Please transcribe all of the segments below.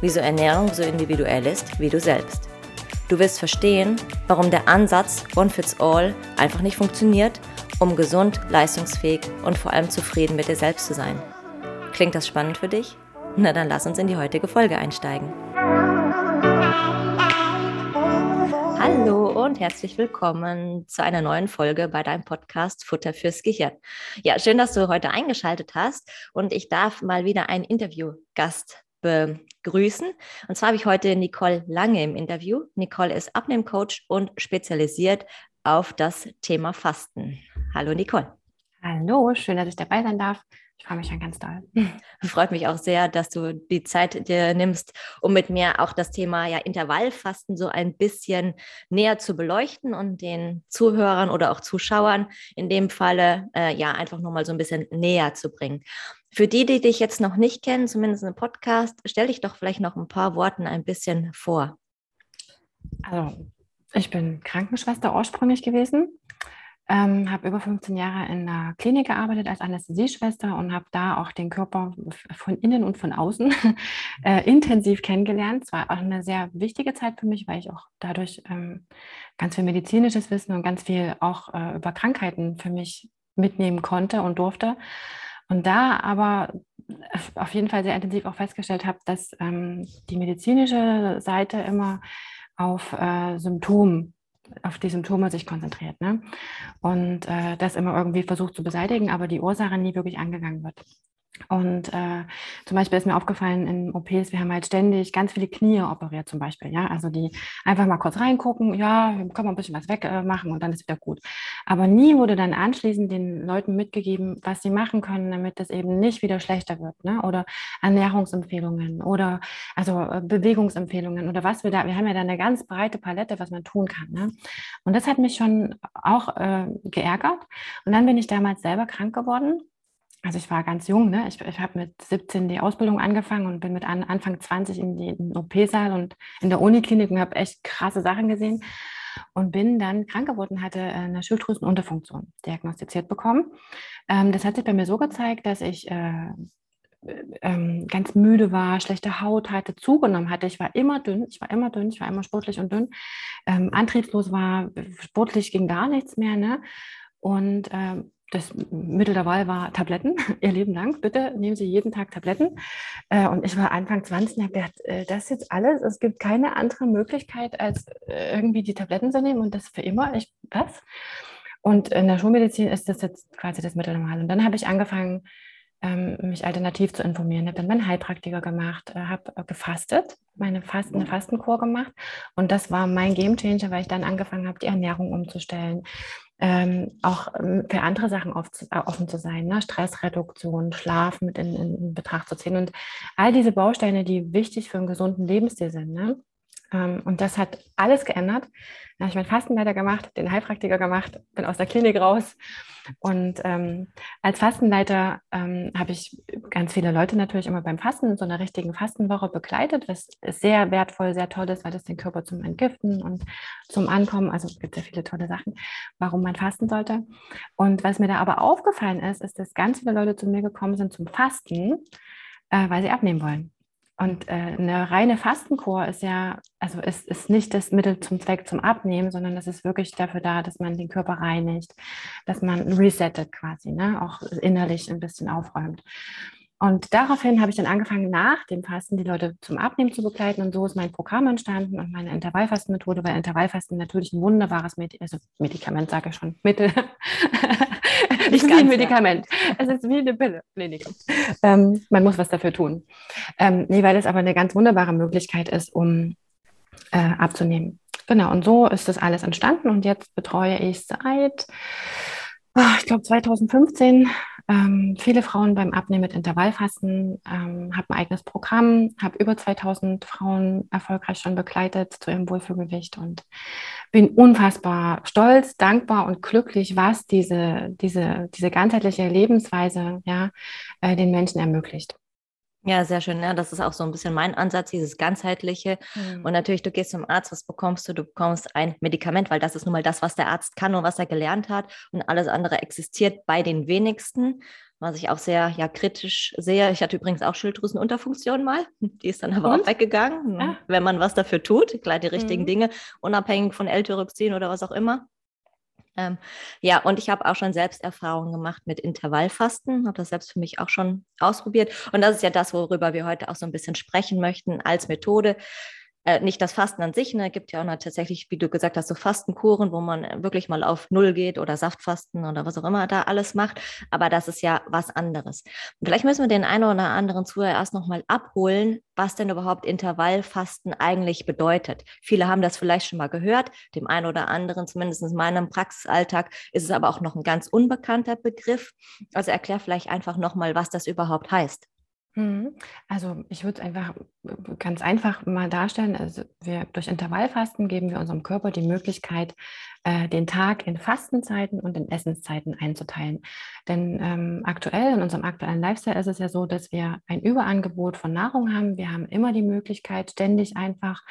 wieso Ernährung so individuell ist wie du selbst. Du wirst verstehen, warum der Ansatz One Fits All einfach nicht funktioniert, um gesund, leistungsfähig und vor allem zufrieden mit dir selbst zu sein. Klingt das spannend für dich? Na dann lass uns in die heutige Folge einsteigen. Hallo und herzlich willkommen zu einer neuen Folge bei deinem Podcast Futter fürs Gehirn. Ja, schön, dass du heute eingeschaltet hast und ich darf mal wieder einen Interviewgast begrüßen. Und zwar habe ich heute Nicole Lange im Interview. Nicole ist Abnehmcoach und spezialisiert auf das Thema Fasten. Hallo Nicole. Hallo, schön, dass ich dabei sein darf. Ich freue mich schon ganz doll. Freut mich auch sehr, dass du die Zeit dir nimmst, um mit mir auch das Thema ja Intervallfasten so ein bisschen näher zu beleuchten und den Zuhörern oder auch Zuschauern in dem Falle äh, ja einfach nochmal so ein bisschen näher zu bringen. Für die, die dich jetzt noch nicht kennen, zumindest im Podcast, stell dich doch vielleicht noch ein paar Worten ein bisschen vor. Also, ich bin Krankenschwester ursprünglich gewesen, ähm, habe über 15 Jahre in einer Klinik gearbeitet als Anästhesieschwester und habe da auch den Körper von innen und von außen äh, intensiv kennengelernt. Es war auch eine sehr wichtige Zeit für mich, weil ich auch dadurch ähm, ganz viel medizinisches Wissen und ganz viel auch äh, über Krankheiten für mich mitnehmen konnte und durfte. Und da aber auf jeden Fall sehr intensiv auch festgestellt habe, dass ähm, die medizinische Seite immer auf äh, Symptomen auf die Symptome sich konzentriert. Ne? Und äh, das immer irgendwie versucht zu beseitigen, aber die Ursache nie wirklich angegangen wird. Und äh, zum Beispiel ist mir aufgefallen in OPs, wir haben halt ständig ganz viele Knie operiert zum Beispiel, ja, also die einfach mal kurz reingucken, ja, können wir ein bisschen was wegmachen äh, und dann ist wieder gut. Aber nie wurde dann anschließend den Leuten mitgegeben, was sie machen können, damit es eben nicht wieder schlechter wird, ne? oder Ernährungsempfehlungen oder also äh, Bewegungsempfehlungen oder was wir da, wir haben ja da eine ganz breite Palette, was man tun kann. Ne? Und das hat mich schon auch äh, geärgert. Und dann bin ich damals selber krank geworden also ich war ganz jung, ne? ich, ich habe mit 17 die Ausbildung angefangen und bin mit an, Anfang 20 in den OP-Saal und in der Uniklinik und habe echt krasse Sachen gesehen und bin dann krank geworden, hatte äh, eine Schilddrüsenunterfunktion diagnostiziert bekommen. Ähm, das hat sich bei mir so gezeigt, dass ich äh, ähm, ganz müde war, schlechte Haut hatte, zugenommen hatte. Ich war immer dünn, ich war immer dünn, ich war immer sportlich und dünn, ähm, antriebslos war, sportlich ging gar nichts mehr. Ne? Und ähm, das Mittel der Wahl war Tabletten. Ihr Leben lang, bitte nehmen Sie jeden Tag Tabletten. Äh, und ich war Anfang 20 und habe gedacht, äh, das jetzt alles. Es gibt keine andere Möglichkeit, als äh, irgendwie die Tabletten zu nehmen und das für immer. Ich, was? Und in der Schulmedizin ist das jetzt quasi das Mittel der Wahl. Und dann habe ich angefangen, ähm, mich alternativ zu informieren. Habe dann meinen Heilpraktiker gemacht, habe gefastet, meine Fasten, eine Fastenkur gemacht. Und das war mein Gamechanger, weil ich dann angefangen habe, die Ernährung umzustellen ähm, auch ähm, für andere Sachen auf, äh, offen zu sein, ne? Stressreduktion, Schlaf mit in, in, Betracht zu ziehen und all diese Bausteine, die wichtig für einen gesunden Lebensstil sind. Ne? Ähm, und das hat alles geändert. Da habe ich meinen Fastenleiter gemacht, den Heilpraktiker gemacht, bin aus der Klinik raus. Und ähm, als Fastenleiter ähm, habe ich ganz viele Leute natürlich immer beim Fasten in so einer richtigen Fastenwoche begleitet, was sehr wertvoll, sehr toll ist, weil das den Körper zum Entgiften und zum Ankommen, also es gibt ja viele tolle Sachen, warum man fasten sollte. Und was mir da aber aufgefallen ist, ist, dass ganz viele Leute zu mir gekommen sind zum Fasten, äh, weil sie abnehmen wollen. Und äh, eine reine Fastenkur ist ja, also ist, ist nicht das Mittel zum Zweck zum Abnehmen, sondern das ist wirklich dafür da, dass man den Körper reinigt, dass man resettet quasi, ne? auch innerlich ein bisschen aufräumt. Und daraufhin habe ich dann angefangen, nach dem Fasten die Leute zum Abnehmen zu begleiten. Und so ist mein Programm entstanden und meine Intervallfastenmethode, weil Intervallfasten natürlich ein wunderbares Medi also Medikament, sage ich schon, Mittel. Nicht wie ein Medikament. Ja. Es ist wie eine Pille. Nee, nee, ähm, man muss was dafür tun. Ähm, nee, weil es aber eine ganz wunderbare Möglichkeit ist, um äh, abzunehmen. Genau, und so ist das alles entstanden. Und jetzt betreue ich seit, oh, ich glaube, 2015 ähm, viele Frauen beim Abnehmen mit Intervallfasten, ähm, habe ein eigenes Programm, habe über 2000 Frauen erfolgreich schon begleitet zu ihrem Wohlfühlgewicht und bin unfassbar stolz, dankbar und glücklich, was diese, diese, diese ganzheitliche Lebensweise ja, äh, den Menschen ermöglicht. Ja, sehr schön. Ja, das ist auch so ein bisschen mein Ansatz, dieses ganzheitliche. Mhm. Und natürlich, du gehst zum Arzt, was bekommst du? Du bekommst ein Medikament, weil das ist nun mal das, was der Arzt kann und was er gelernt hat. Und alles andere existiert bei den wenigsten, was ich auch sehr ja, kritisch sehe. Ich hatte übrigens auch Schilddrüsenunterfunktion mal. Die ist dann aber und? auch weggegangen, ja. wenn man was dafür tut, klar die richtigen mhm. Dinge, unabhängig von L-Tyroxin oder was auch immer. Ähm, ja, und ich habe auch schon selbst Erfahrungen gemacht mit Intervallfasten, habe das selbst für mich auch schon ausprobiert. Und das ist ja das, worüber wir heute auch so ein bisschen sprechen möchten als Methode äh, nicht das Fasten an sich, ne, gibt ja auch noch tatsächlich, wie du gesagt hast, so Fastenkuren, wo man wirklich mal auf Null geht oder Saftfasten oder was auch immer da alles macht. Aber das ist ja was anderes. Und vielleicht müssen wir den einen oder anderen Zuhörer erst nochmal abholen, was denn überhaupt Intervallfasten eigentlich bedeutet. Viele haben das vielleicht schon mal gehört, dem einen oder anderen, zumindest in meinem Praxisalltag, ist es aber auch noch ein ganz unbekannter Begriff. Also erklär vielleicht einfach nochmal, was das überhaupt heißt. Mhm. Also ich würde es einfach ganz einfach mal darstellen. Also wir durch Intervallfasten geben wir unserem Körper die Möglichkeit, äh, den Tag in Fastenzeiten und in Essenszeiten einzuteilen. Denn ähm, aktuell, in unserem aktuellen Lifestyle ist es ja so, dass wir ein Überangebot von Nahrung haben. Wir haben immer die Möglichkeit, ständig einfach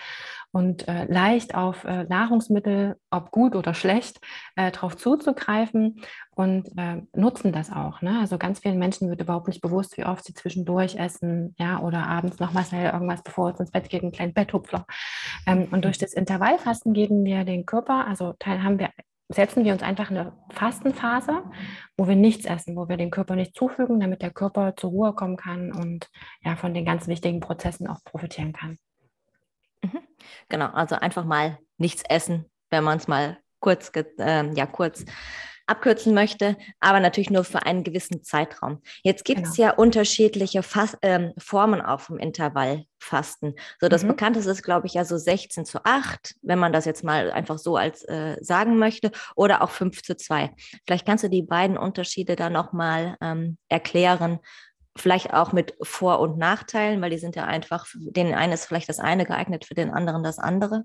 und äh, leicht auf äh, Nahrungsmittel, ob gut oder schlecht, äh, darauf zuzugreifen und äh, nutzen das auch. Ne? Also ganz vielen Menschen wird überhaupt nicht bewusst, wie oft sie zwischendurch essen, ja, oder abends nochmal schnell irgendwas, bevor es ins Bett geht, einen kleinen Betthupfler. Ähm, und durch das Intervallfasten geben wir den Körper, also Teil haben wir setzen wir uns einfach eine Fastenphase, wo wir nichts essen, wo wir den Körper nicht zufügen, damit der Körper zur Ruhe kommen kann und ja von den ganz wichtigen Prozessen auch profitieren kann. Mhm. Genau, also einfach mal nichts essen, wenn man es mal kurz, äh, ja, kurz abkürzen möchte, aber natürlich nur für einen gewissen Zeitraum. Jetzt gibt es genau. ja unterschiedliche Fas ähm, Formen auch vom Intervallfasten. So das mhm. bekannteste ist, glaube ich, ja so 16 zu 8, wenn man das jetzt mal einfach so als äh, sagen möchte, oder auch 5 zu 2. Vielleicht kannst du die beiden Unterschiede da nochmal ähm, erklären, vielleicht auch mit Vor- und Nachteilen, weil die sind ja einfach, den einen ist vielleicht das eine geeignet, für den anderen das andere.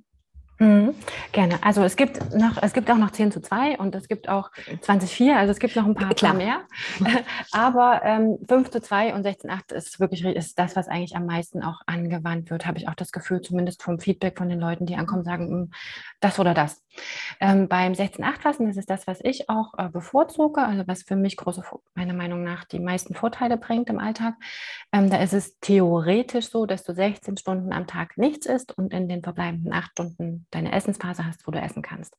Mhm, gerne. Also es gibt noch, es gibt auch noch 10 zu 2 und es gibt auch 20 zu 4, also es gibt noch ein paar, paar mehr. Aber ähm, 5 zu 2 und 16 zu 8 ist wirklich ist das, was eigentlich am meisten auch angewandt wird, habe ich auch das Gefühl, zumindest vom Feedback von den Leuten, die ankommen, sagen, hm, das oder das. Ähm, beim 16-8-Fasten ist es das, was ich auch äh, bevorzuge, also was für mich große, meiner Meinung nach, die meisten Vorteile bringt im Alltag. Ähm, da ist es theoretisch so, dass du 16 Stunden am Tag nichts isst und in den verbleibenden 8 Stunden deine Essensphase hast, wo du essen kannst.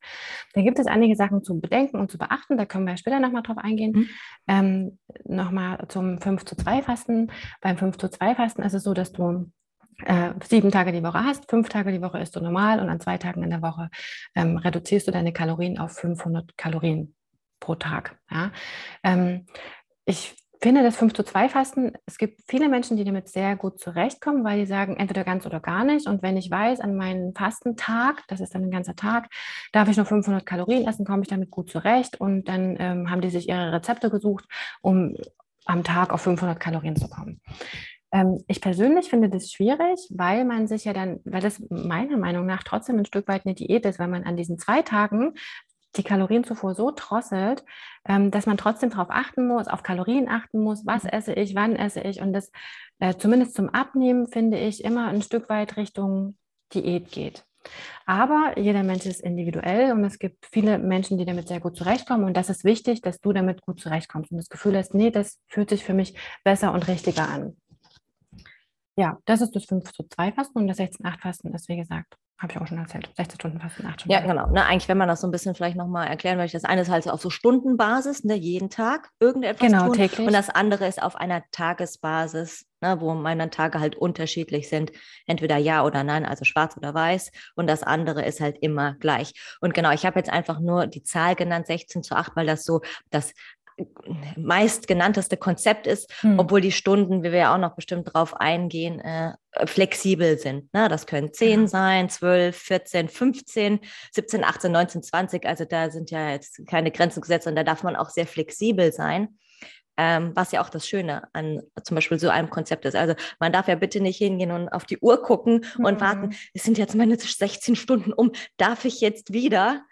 Da gibt es einige Sachen zu bedenken und zu beachten, da können wir später nochmal drauf eingehen. Mhm. Ähm, nochmal zum 5 zu 2 Fasten. Beim 5 zu 2 Fasten ist es so, dass du äh, sieben Tage die Woche hast, fünf Tage die Woche isst du normal und an zwei Tagen in der Woche ähm, reduzierst du deine Kalorien auf 500 Kalorien pro Tag. Ja? Ähm, ich finde das 5 zu 2 Fasten, es gibt viele Menschen, die damit sehr gut zurechtkommen, weil die sagen, entweder ganz oder gar nicht. Und wenn ich weiß, an meinem Fastentag, das ist dann ein ganzer Tag, darf ich nur 500 Kalorien essen, komme ich damit gut zurecht. Und dann ähm, haben die sich ihre Rezepte gesucht, um am Tag auf 500 Kalorien zu kommen. Ähm, ich persönlich finde das schwierig, weil man sich ja dann, weil das meiner Meinung nach trotzdem ein Stück weit eine Diät ist, weil man an diesen zwei Tagen die Kalorienzufuhr so drosselt, ähm, dass man trotzdem darauf achten muss, auf Kalorien achten muss, was mhm. esse ich, wann esse ich und das äh, zumindest zum Abnehmen finde ich immer ein Stück weit Richtung Diät geht. Aber jeder Mensch ist individuell und es gibt viele Menschen, die damit sehr gut zurechtkommen. Und das ist wichtig, dass du damit gut zurechtkommst und das Gefühl hast, nee, das fühlt sich für mich besser und richtiger an. Ja, das ist das 5 zu 2 Fasten und das 16-8 Fasten ist, wie gesagt, habe ich auch schon erzählt. 16 Stunden Fasten, 8 Stunden. Ja, genau. Ne, eigentlich, wenn man das so ein bisschen vielleicht nochmal erklären möchte, das eine ist halt so auf so Stundenbasis, ne, jeden Tag irgendetwas genau, tun. Täglich. Und das andere ist auf einer Tagesbasis, ne, wo meine Tage halt unterschiedlich sind. Entweder ja oder nein, also schwarz oder weiß. Und das andere ist halt immer gleich. Und genau, ich habe jetzt einfach nur die Zahl genannt, 16 zu 8, weil das so das meistgenannteste Konzept ist, hm. obwohl die Stunden, wie wir ja auch noch bestimmt drauf eingehen, äh, flexibel sind. Ne? Das können 10 ja. sein, 12, 14, 15, 17, 18, 19, 20. Also da sind ja jetzt keine Grenzen gesetzt und da darf man auch sehr flexibel sein. ähm, was ja auch das Schöne an zum Beispiel so einem Konzept ist. Also man darf ja bitte nicht hingehen und auf die Uhr gucken und mhm. warten, es sind jetzt meine 16 Stunden um, darf ich jetzt wieder?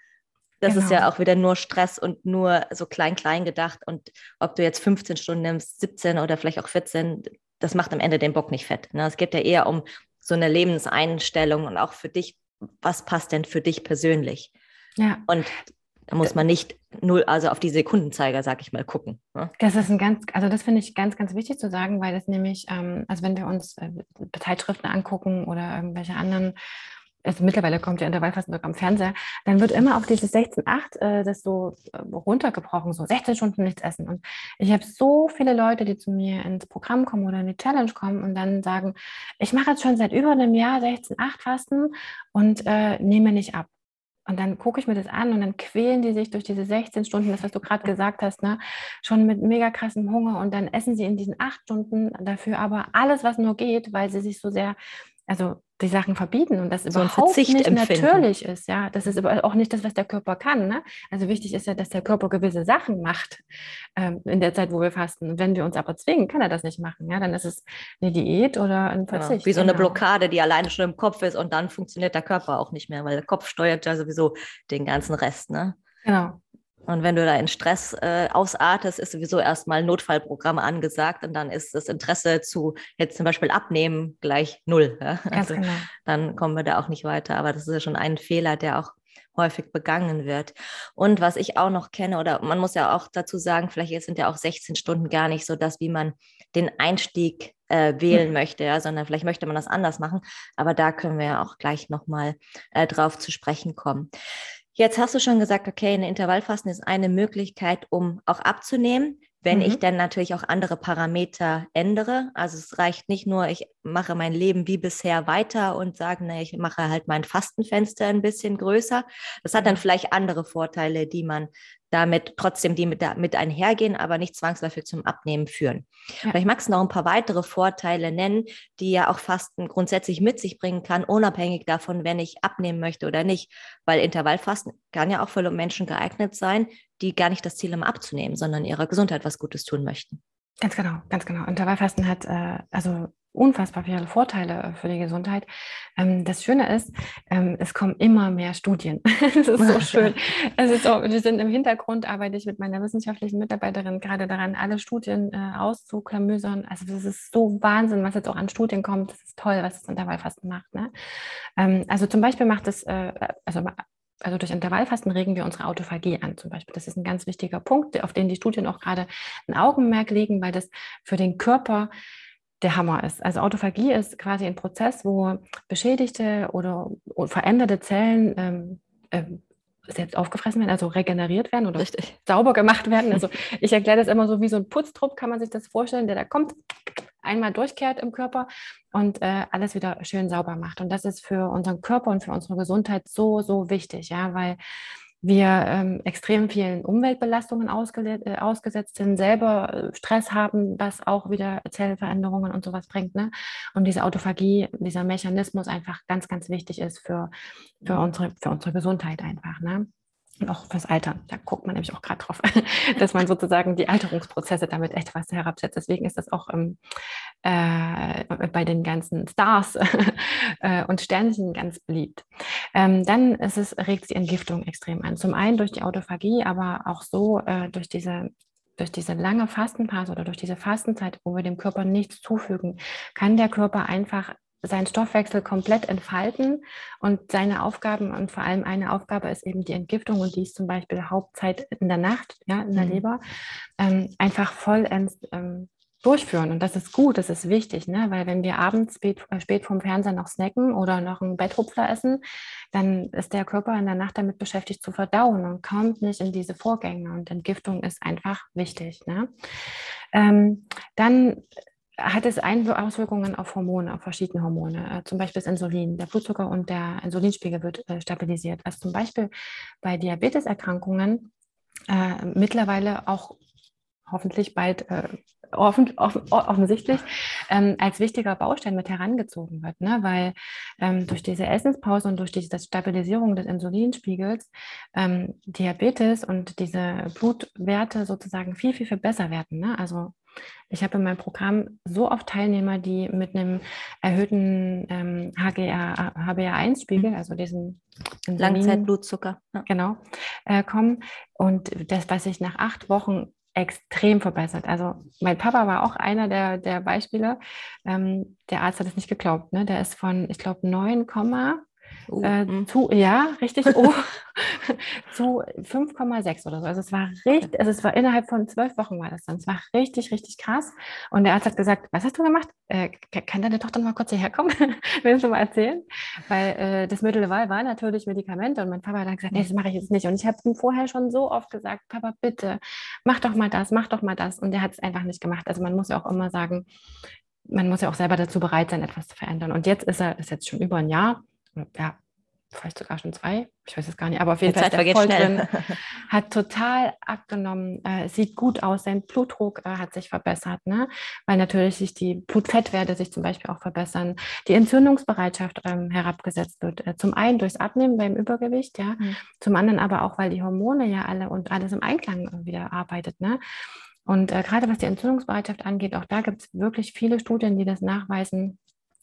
Das genau. ist ja auch wieder nur Stress und nur so klein, klein gedacht. Und ob du jetzt 15 Stunden nimmst, 17 oder vielleicht auch 14, das macht am Ende den Bock nicht fett. Ne? Es geht ja eher um so eine Lebenseinstellung und auch für dich, was passt denn für dich persönlich? Ja. Und da muss man nicht null, also auf die Sekundenzeiger, sag ich mal, gucken. Ne? Das ist ein ganz, also das finde ich ganz, ganz wichtig zu sagen, weil das nämlich, ähm, also wenn wir uns äh, Zeitschriften angucken oder irgendwelche anderen also mittlerweile kommt ja Intervallfasten sogar am Fernseher, dann wird immer auf dieses 16,8 äh, das so äh, runtergebrochen, so 16 Stunden nichts essen. Und ich habe so viele Leute, die zu mir ins Programm kommen oder in die Challenge kommen und dann sagen, ich mache jetzt schon seit über einem Jahr 16,8 Fasten und äh, nehme nicht ab. Und dann gucke ich mir das an und dann quälen die sich durch diese 16 Stunden, das, was du gerade gesagt hast, ne, schon mit mega krassem Hunger und dann essen sie in diesen acht Stunden dafür aber alles, was nur geht, weil sie sich so sehr also die Sachen verbieten und das so überhaupt nicht empfinden. natürlich ist. Ja, das ist aber auch nicht das, was der Körper kann. Ne? Also wichtig ist ja, dass der Körper gewisse Sachen macht ähm, in der Zeit, wo wir fasten. Wenn wir uns aber zwingen, kann er das nicht machen. Ja, dann ist es eine Diät oder ein genau, Verzicht. Genau. Wie so eine genau. Blockade, die alleine schon im Kopf ist und dann funktioniert der Körper auch nicht mehr, weil der Kopf steuert ja sowieso den ganzen Rest. Ne? Genau. Und wenn du da in Stress äh, ausartest, ist sowieso erstmal Notfallprogramm angesagt und dann ist das Interesse zu jetzt zum Beispiel abnehmen gleich null. Ja? Also genau. Dann kommen wir da auch nicht weiter. Aber das ist ja schon ein Fehler, der auch häufig begangen wird. Und was ich auch noch kenne, oder man muss ja auch dazu sagen, vielleicht sind ja auch 16 Stunden gar nicht so das, wie man den Einstieg äh, wählen mhm. möchte, ja, sondern vielleicht möchte man das anders machen. Aber da können wir ja auch gleich nochmal äh, drauf zu sprechen kommen. Jetzt hast du schon gesagt, okay, eine Intervallfasten ist eine Möglichkeit, um auch abzunehmen, wenn mhm. ich dann natürlich auch andere Parameter ändere. Also es reicht nicht nur, ich mache mein Leben wie bisher weiter und sage, na, ich mache halt mein Fastenfenster ein bisschen größer. Das hat dann vielleicht andere Vorteile, die man damit trotzdem die mit, mit einhergehen, aber nicht zwangsläufig zum Abnehmen führen. Ja. Vielleicht magst du noch ein paar weitere Vorteile nennen, die ja auch Fasten grundsätzlich mit sich bringen kann, unabhängig davon, wenn ich abnehmen möchte oder nicht. Weil Intervallfasten kann ja auch für Menschen geeignet sein, die gar nicht das Ziel haben abzunehmen, sondern ihrer Gesundheit was Gutes tun möchten. Ganz genau, ganz genau. Intervallfasten hat äh, also unfassbar viele Vorteile äh, für die Gesundheit. Ähm, das Schöne ist, ähm, es kommen immer mehr Studien. das ist so schön. Es ist so, wir sind im Hintergrund, arbeite ich mit meiner wissenschaftlichen Mitarbeiterin gerade daran, alle Studien äh, auszuklamüsern. Also das ist so Wahnsinn, was jetzt auch an Studien kommt. Das ist toll, was das Intervallfasten macht. Ne? Ähm, also zum Beispiel macht es, äh, also also durch Intervallfasten regen wir unsere Autophagie an zum Beispiel. Das ist ein ganz wichtiger Punkt, auf den die Studien auch gerade ein Augenmerk legen, weil das für den Körper der Hammer ist. Also Autophagie ist quasi ein Prozess, wo beschädigte oder veränderte Zellen ähm, ähm, selbst aufgefressen werden, also regeneriert werden oder Richtig. sauber gemacht werden. Also ich erkläre das immer so wie so ein Putztrupp, kann man sich das vorstellen, der da kommt, einmal durchkehrt im Körper und äh, alles wieder schön sauber macht. Und das ist für unseren Körper und für unsere Gesundheit so, so wichtig, ja, weil wir ähm, extrem vielen Umweltbelastungen äh, ausgesetzt sind, selber äh, Stress haben, was auch wieder Zellveränderungen und sowas bringt. Ne? Und diese Autophagie, dieser Mechanismus einfach ganz, ganz wichtig ist für, für, unsere, für unsere Gesundheit einfach. Ne? Auch fürs Altern. Da guckt man nämlich auch gerade drauf, dass man sozusagen die Alterungsprozesse damit etwas herabsetzt. Deswegen ist das auch ähm, äh, bei den ganzen Stars äh, und Sternchen ganz beliebt. Ähm, dann ist es, regt die Entgiftung extrem an. Zum einen durch die Autophagie, aber auch so äh, durch diese durch diese lange Fastenphase oder durch diese Fastenzeit, wo wir dem Körper nichts zufügen, kann der Körper einfach seinen Stoffwechsel komplett entfalten und seine Aufgaben und vor allem eine Aufgabe ist eben die Entgiftung und die ist zum Beispiel Hauptzeit in der Nacht, ja, in der mhm. Leber, ähm, einfach vollends ähm, durchführen. Und das ist gut, das ist wichtig, ne? weil wenn wir abends spät, äh, spät vom Fernseher noch snacken oder noch einen Betthupfler essen, dann ist der Körper in der Nacht damit beschäftigt zu verdauen und kommt nicht in diese Vorgänge. Und Entgiftung ist einfach wichtig. Ne? Ähm, dann hat es Auswirkungen auf Hormone, auf verschiedene Hormone, äh, zum Beispiel das Insulin. Der Blutzucker und der Insulinspiegel wird äh, stabilisiert. Also zum Beispiel bei Diabeteserkrankungen äh, mittlerweile auch hoffentlich bald äh, offen, offen, offensichtlich ähm, als wichtiger Baustein mit herangezogen wird, ne? weil ähm, durch diese Essenspause und durch diese Stabilisierung des Insulinspiegels ähm, Diabetes und diese Blutwerte sozusagen viel, viel, viel besser werden. Ne? Also ich habe in meinem Programm so oft Teilnehmer, die mit einem erhöhten ähm, HGR, HbA1-Spiegel, also diesen Langzeitblutzucker, ja. genau, äh, kommen. Und das, was sich nach acht Wochen extrem verbessert. Also mein Papa war auch einer der, der Beispiele. Ähm, der Arzt hat es nicht geglaubt. Ne? Der ist von, ich glaube, 9, Uh, äh, hm. zu, ja, richtig, oh, zu 5,6 oder so. Also es war richtig, also es war innerhalb von zwölf Wochen war das dann. Es war richtig, richtig krass. Und der Arzt hat gesagt, was hast du gemacht? Äh, kann deine Tochter mal kurz hierher kommen? Willst du mal erzählen? Weil äh, das Mittel der Wahl war natürlich Medikamente und mein Papa hat dann gesagt, nee, das mache ich jetzt nicht. Und ich habe ihm vorher schon so oft gesagt, Papa, bitte, mach doch mal das, mach doch mal das. Und der hat es einfach nicht gemacht. Also man muss ja auch immer sagen, man muss ja auch selber dazu bereit sein, etwas zu verändern. Und jetzt ist er, ist jetzt schon über ein Jahr, ja, vielleicht sogar schon zwei, ich weiß es gar nicht, aber auf jeden Die Fall Zeit ist voll schnell. drin, hat total abgenommen, äh, sieht gut aus, sein Blutdruck äh, hat sich verbessert, ne? weil natürlich sich die Blutfettwerte sich zum Beispiel auch verbessern, die Entzündungsbereitschaft ähm, herabgesetzt wird, äh, zum einen durchs Abnehmen beim Übergewicht, ja, mhm. zum anderen aber auch, weil die Hormone ja alle und alles im Einklang wieder arbeitet, ne? Und äh, gerade was die Entzündungsbereitschaft angeht, auch da gibt es wirklich viele Studien, die das nachweisen,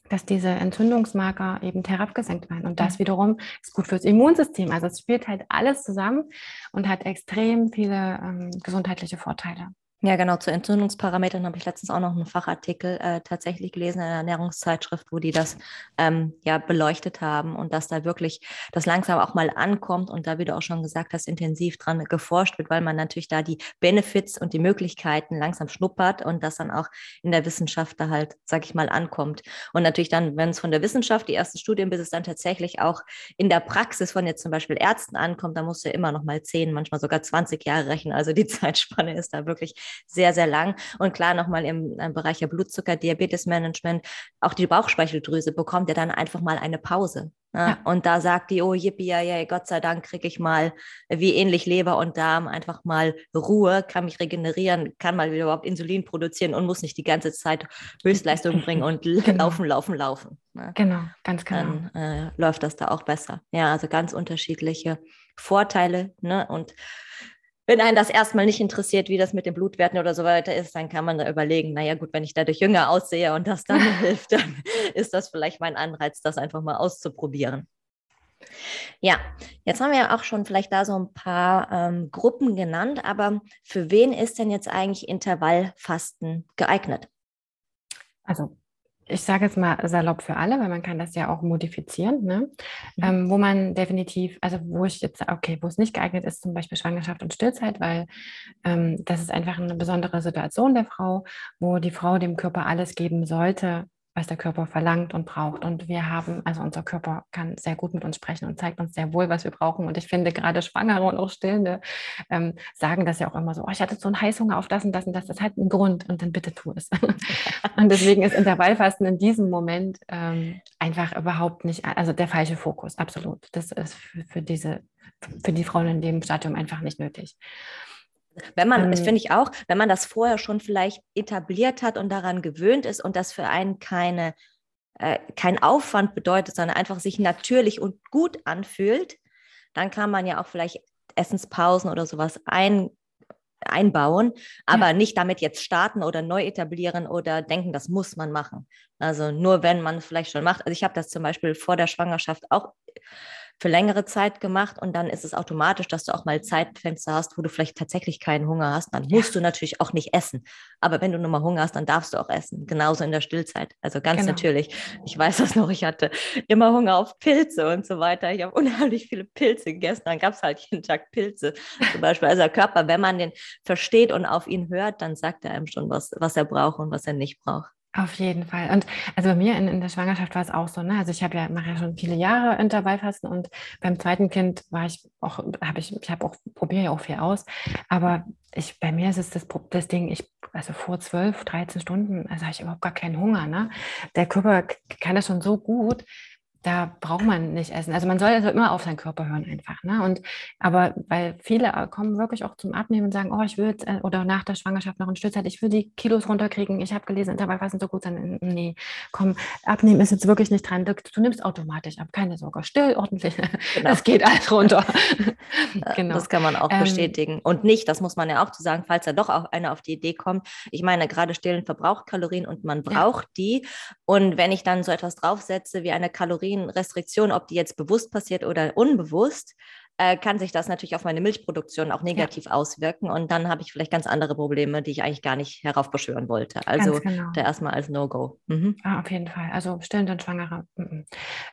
dass diese Entzündungsmarker eben herabgesenkt werden. Und das mhm. wiederum ist gut fürs Immunsystem. Also es spielt halt alles zusammen und hat extrem viele ähm, gesundheitliche Vorteile. Ja, genau. Zu Entzündungsparametern habe ich letztens auch noch einen Fachartikel äh, tatsächlich gelesen in einer Ernährungszeitschrift, wo die das ähm, ja beleuchtet haben und dass da wirklich das langsam auch mal ankommt und da, wie du auch schon gesagt hast, intensiv dran geforscht wird, weil man natürlich da die Benefits und die Möglichkeiten langsam schnuppert und das dann auch in der Wissenschaft da halt, sag ich mal, ankommt. Und natürlich dann, wenn es von der Wissenschaft die ersten Studien, bis es dann tatsächlich auch in der Praxis von jetzt zum Beispiel Ärzten ankommt, da musst du ja immer noch mal zehn, manchmal sogar 20 Jahre rechnen. Also die Zeitspanne ist da wirklich sehr, sehr lang. Und klar, nochmal im, im Bereich der Blutzucker, Diabetesmanagement, auch die Bauchspeicheldrüse bekommt ja dann einfach mal eine Pause. Ne? Ja. Und da sagt die, oh yippie, ja, ja, Gott sei Dank kriege ich mal wie ähnlich Leber und Darm einfach mal Ruhe, kann mich regenerieren, kann mal wieder überhaupt Insulin produzieren und muss nicht die ganze Zeit Höchstleistung bringen und genau. laufen, laufen, laufen. Ne? Genau, ganz genau. Dann äh, läuft das da auch besser. Ja, also ganz unterschiedliche Vorteile. Ne? Und wenn einen das erstmal nicht interessiert, wie das mit den Blutwerten oder so weiter ist, dann kann man da überlegen, naja gut, wenn ich dadurch jünger aussehe und das dann hilft, dann ist das vielleicht mein Anreiz, das einfach mal auszuprobieren. Ja, jetzt haben wir ja auch schon vielleicht da so ein paar ähm, Gruppen genannt, aber für wen ist denn jetzt eigentlich Intervallfasten geeignet? Also ich sage jetzt mal salopp für alle, weil man kann das ja auch modifizieren, ne? Mhm. Ähm, wo man definitiv, also wo ich jetzt, okay, wo es nicht geeignet ist, zum Beispiel Schwangerschaft und Stillzeit, weil ähm, das ist einfach eine besondere Situation der Frau, wo die Frau dem Körper alles geben sollte, was der Körper verlangt und braucht. Und wir haben, also unser Körper kann sehr gut mit uns sprechen und zeigt uns sehr wohl, was wir brauchen. Und ich finde, gerade Schwangere und auch Stillende ähm, sagen das ja auch immer so, oh, ich hatte so einen Heißhunger auf das und das und das, das hat einen Grund und dann bitte tu es. und deswegen ist Intervallfasten in diesem Moment ähm, einfach überhaupt nicht, also der falsche Fokus, absolut. Das ist für, für diese, für die Frauen in dem Stadium einfach nicht nötig. Wenn man, das ähm. finde ich auch, wenn man das vorher schon vielleicht etabliert hat und daran gewöhnt ist und das für einen keine, äh, kein Aufwand bedeutet, sondern einfach sich natürlich und gut anfühlt, dann kann man ja auch vielleicht Essenspausen oder sowas ein, einbauen, aber ja. nicht damit jetzt starten oder neu etablieren oder denken, das muss man machen. Also nur wenn man es vielleicht schon macht. Also ich habe das zum Beispiel vor der Schwangerschaft auch für längere Zeit gemacht und dann ist es automatisch, dass du auch mal Zeitfenster hast, wo du vielleicht tatsächlich keinen Hunger hast. Dann musst ja. du natürlich auch nicht essen. Aber wenn du nur mal Hunger hast, dann darfst du auch essen. Genauso in der Stillzeit. Also ganz genau. natürlich. Ich weiß das noch, ich hatte immer Hunger auf Pilze und so weiter. Ich habe unheimlich viele Pilze gegessen. Dann gab es halt jeden Tag Pilze zum Beispiel. Also der Körper, wenn man den versteht und auf ihn hört, dann sagt er einem schon, was, was er braucht und was er nicht braucht. Auf jeden Fall. Und also bei mir in, in der Schwangerschaft war es auch so, ne? Also ich habe ja, mache ja schon viele Jahre Intervallfasten und beim zweiten Kind war ich auch, habe ich, ich habe auch, probiere ja auch viel aus. Aber ich, bei mir ist es das, das Ding, ich, also vor 12, 13 Stunden, also habe ich überhaupt gar keinen Hunger, ne? Der Körper kann das schon so gut, da braucht man nicht essen. Also man soll also immer auf seinen Körper hören einfach. Ne? Und aber weil viele äh, kommen wirklich auch zum Abnehmen und sagen, oh, ich will jetzt, äh, oder nach der Schwangerschaft noch ein Stützeit, ich will die Kilos runterkriegen. Ich habe gelesen, Intervallfasten so gut sein. Nee, komm, abnehmen ist jetzt wirklich nicht dran. Du, du nimmst automatisch ab, keine Sorge. Still, ordentlich. Genau. Das geht alles runter. genau. Das kann man auch ähm, bestätigen. Und nicht, das muss man ja auch zu sagen, falls da doch auch einer auf die Idee kommt. Ich meine, gerade stillen verbraucht Kalorien und man braucht ja. die. Und wenn ich dann so etwas draufsetze wie eine Kalorienrestriktion, ob die jetzt bewusst passiert oder unbewusst, äh, kann sich das natürlich auf meine Milchproduktion auch negativ ja. auswirken. Und dann habe ich vielleicht ganz andere Probleme, die ich eigentlich gar nicht heraufbeschwören wollte. Also genau. da erstmal als No-Go. Mhm. Ah, auf jeden Fall. Also stillend und Schwangere. Mhm.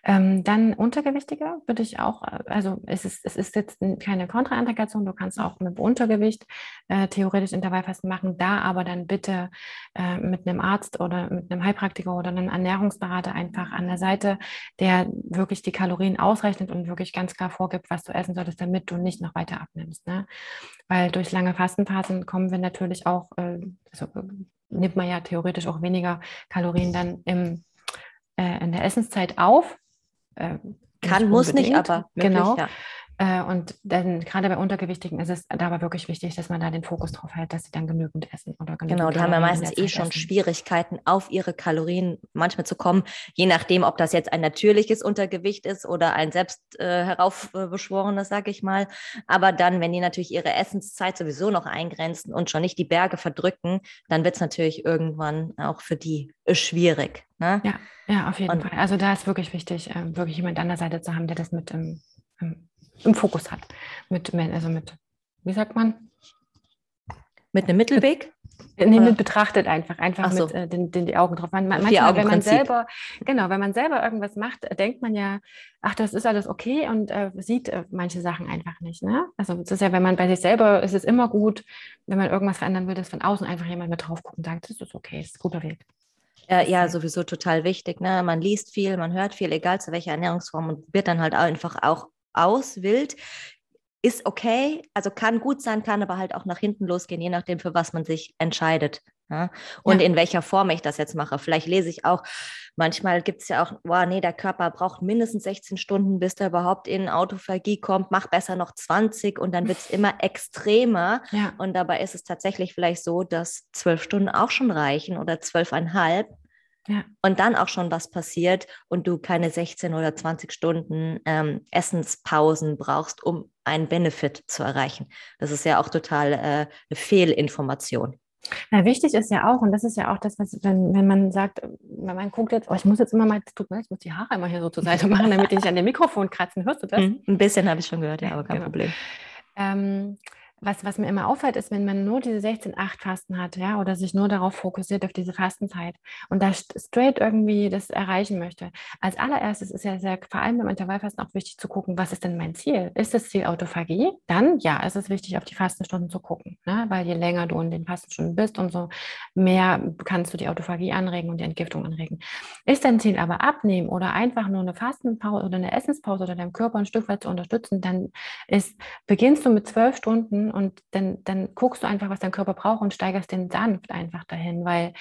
Ähm, dann Untergewichtige würde ich auch, äh, also es ist, es ist jetzt keine Kontraindikation, du kannst auch mit Untergewicht äh, theoretisch Intervallfasten machen, da aber dann bitte äh, mit einem Arzt oder mit einem Heilpraktiker oder einem Ernährungsberater einfach an der Seite, der wirklich die Kalorien ausrechnet und wirklich ganz klar vorgibt, was du essen essen solltest, damit du nicht noch weiter abnimmst. Ne? Weil durch lange Fastenphasen kommen wir natürlich auch, äh, also äh, nimmt man ja theoretisch auch weniger Kalorien dann im, äh, in der Essenszeit auf. Äh, Kann, muss nicht, aber möglich, genau. Ja. Äh, und dann gerade bei Untergewichtigen ist es dabei wirklich wichtig, dass man da den Fokus drauf hält, dass sie dann genügend essen oder genügend Genau, die Kalorien haben ja meistens eh schon essen. Schwierigkeiten, auf ihre Kalorien manchmal zu kommen, je nachdem, ob das jetzt ein natürliches Untergewicht ist oder ein selbst äh, heraufbeschworenes, sage ich mal. Aber dann, wenn die natürlich ihre Essenszeit sowieso noch eingrenzen und schon nicht die Berge verdrücken, dann wird es natürlich irgendwann auch für die äh, schwierig. Ne? Ja, ja, auf jeden und, Fall. Also da ist wirklich wichtig, äh, wirklich jemand an der Seite zu haben, der das mit im, im im Fokus hat. Mit, also mit, wie sagt man? Mit einem Mittelweg? Nee, mit betrachtet einfach, einfach so. mit äh, den, den, die Augen drauf. Man, man, manchmal, wenn man selber, genau, wenn man selber irgendwas macht, denkt man ja, ach, das ist alles okay und äh, sieht äh, manche Sachen einfach nicht. Ne? Also es ist ja, wenn man bei sich selber, ist es immer gut, wenn man irgendwas verändern will, dass von außen einfach jemand mit drauf guckt und sagt, das ist okay, das ist ein guter Weg. Äh, ja, sowieso total wichtig. Ne? Man liest viel, man hört viel, egal zu welcher Ernährungsform und wird dann halt einfach auch aus, wild, ist okay, also kann gut sein, kann aber halt auch nach hinten losgehen, je nachdem, für was man sich entscheidet. Ja? Und ja. in welcher Form ich das jetzt mache. Vielleicht lese ich auch, manchmal gibt es ja auch, wow, nee, der Körper braucht mindestens 16 Stunden, bis er überhaupt in Autophagie kommt, mach besser noch 20 und dann wird es immer extremer. Ja. Und dabei ist es tatsächlich vielleicht so, dass zwölf Stunden auch schon reichen oder zwölfeinhalb. Ja. Und dann auch schon was passiert und du keine 16 oder 20 Stunden ähm, Essenspausen brauchst, um einen Benefit zu erreichen. Das ist ja auch total äh, eine Fehlinformation. Ja, wichtig ist ja auch, und das ist ja auch das, was, wenn, wenn man sagt, wenn man guckt jetzt, oh, ich muss jetzt immer mal, tut mir, ich muss die Haare immer hier so zur Seite machen, damit die nicht an dem Mikrofon kratzen. Hörst du das? Mhm, ein bisschen habe ich schon gehört, ja, aber kein genau. Problem. Ähm, was, was mir immer auffällt, ist, wenn man nur diese 16-8-Fasten hat, ja, oder sich nur darauf fokussiert, auf diese Fastenzeit und da straight irgendwie das erreichen möchte. Als allererstes ist ja sehr, vor allem beim Intervallfasten auch wichtig zu gucken, was ist denn mein Ziel? Ist das Ziel Autophagie? Dann, ja, ist es wichtig, auf die Fastenstunden zu gucken, ne? weil je länger du in den Fastenstunden bist, umso mehr kannst du die Autophagie anregen und die Entgiftung anregen. Ist dein Ziel aber abnehmen oder einfach nur eine Fastenpause oder eine Essenspause oder deinem Körper ein Stück weit zu unterstützen, dann ist, beginnst du mit zwölf Stunden und dann, dann guckst du einfach, was dein Körper braucht und steigerst den sanft einfach dahin, weil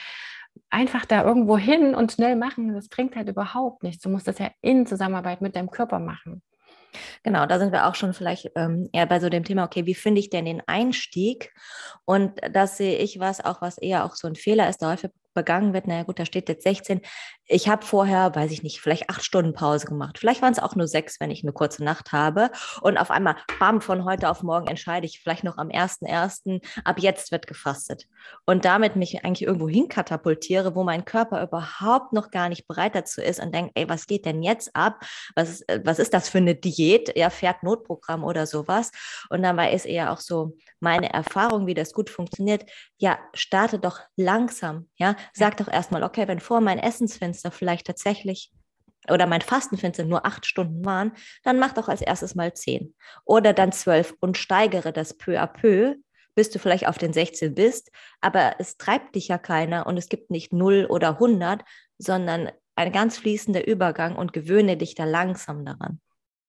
einfach da irgendwo hin und schnell machen, das bringt halt überhaupt nichts. Du musst das ja in Zusammenarbeit mit deinem Körper machen. Genau, da sind wir auch schon vielleicht ähm, eher bei so dem Thema, okay, wie finde ich denn den Einstieg? Und das sehe ich was, auch was eher auch so ein Fehler ist, da häufig begangen wird, naja gut, da steht jetzt 16. Ich habe vorher, weiß ich nicht, vielleicht acht Stunden Pause gemacht. Vielleicht waren es auch nur sechs, wenn ich eine kurze Nacht habe. Und auf einmal, bam, von heute auf morgen entscheide ich vielleicht noch am 1.1., ab jetzt wird gefastet. Und damit mich eigentlich irgendwo hinkatapultiere, wo mein Körper überhaupt noch gar nicht bereit dazu ist und denkt, ey, was geht denn jetzt ab? Was, äh, was ist das für eine Diät? Ja, fährt Notprogramm oder sowas. Und dabei ist eher auch so meine Erfahrung, wie das gut funktioniert. Ja, starte doch langsam. Ja, Sag doch erstmal, okay, wenn vor mein Essensfenster vielleicht tatsächlich oder mein Fastenfenster nur acht Stunden waren, dann mach doch als erstes mal zehn oder dann zwölf und steigere das peu à peu, bis du vielleicht auf den 16 bist. Aber es treibt dich ja keiner und es gibt nicht 0 oder 100, sondern ein ganz fließender Übergang und gewöhne dich da langsam daran.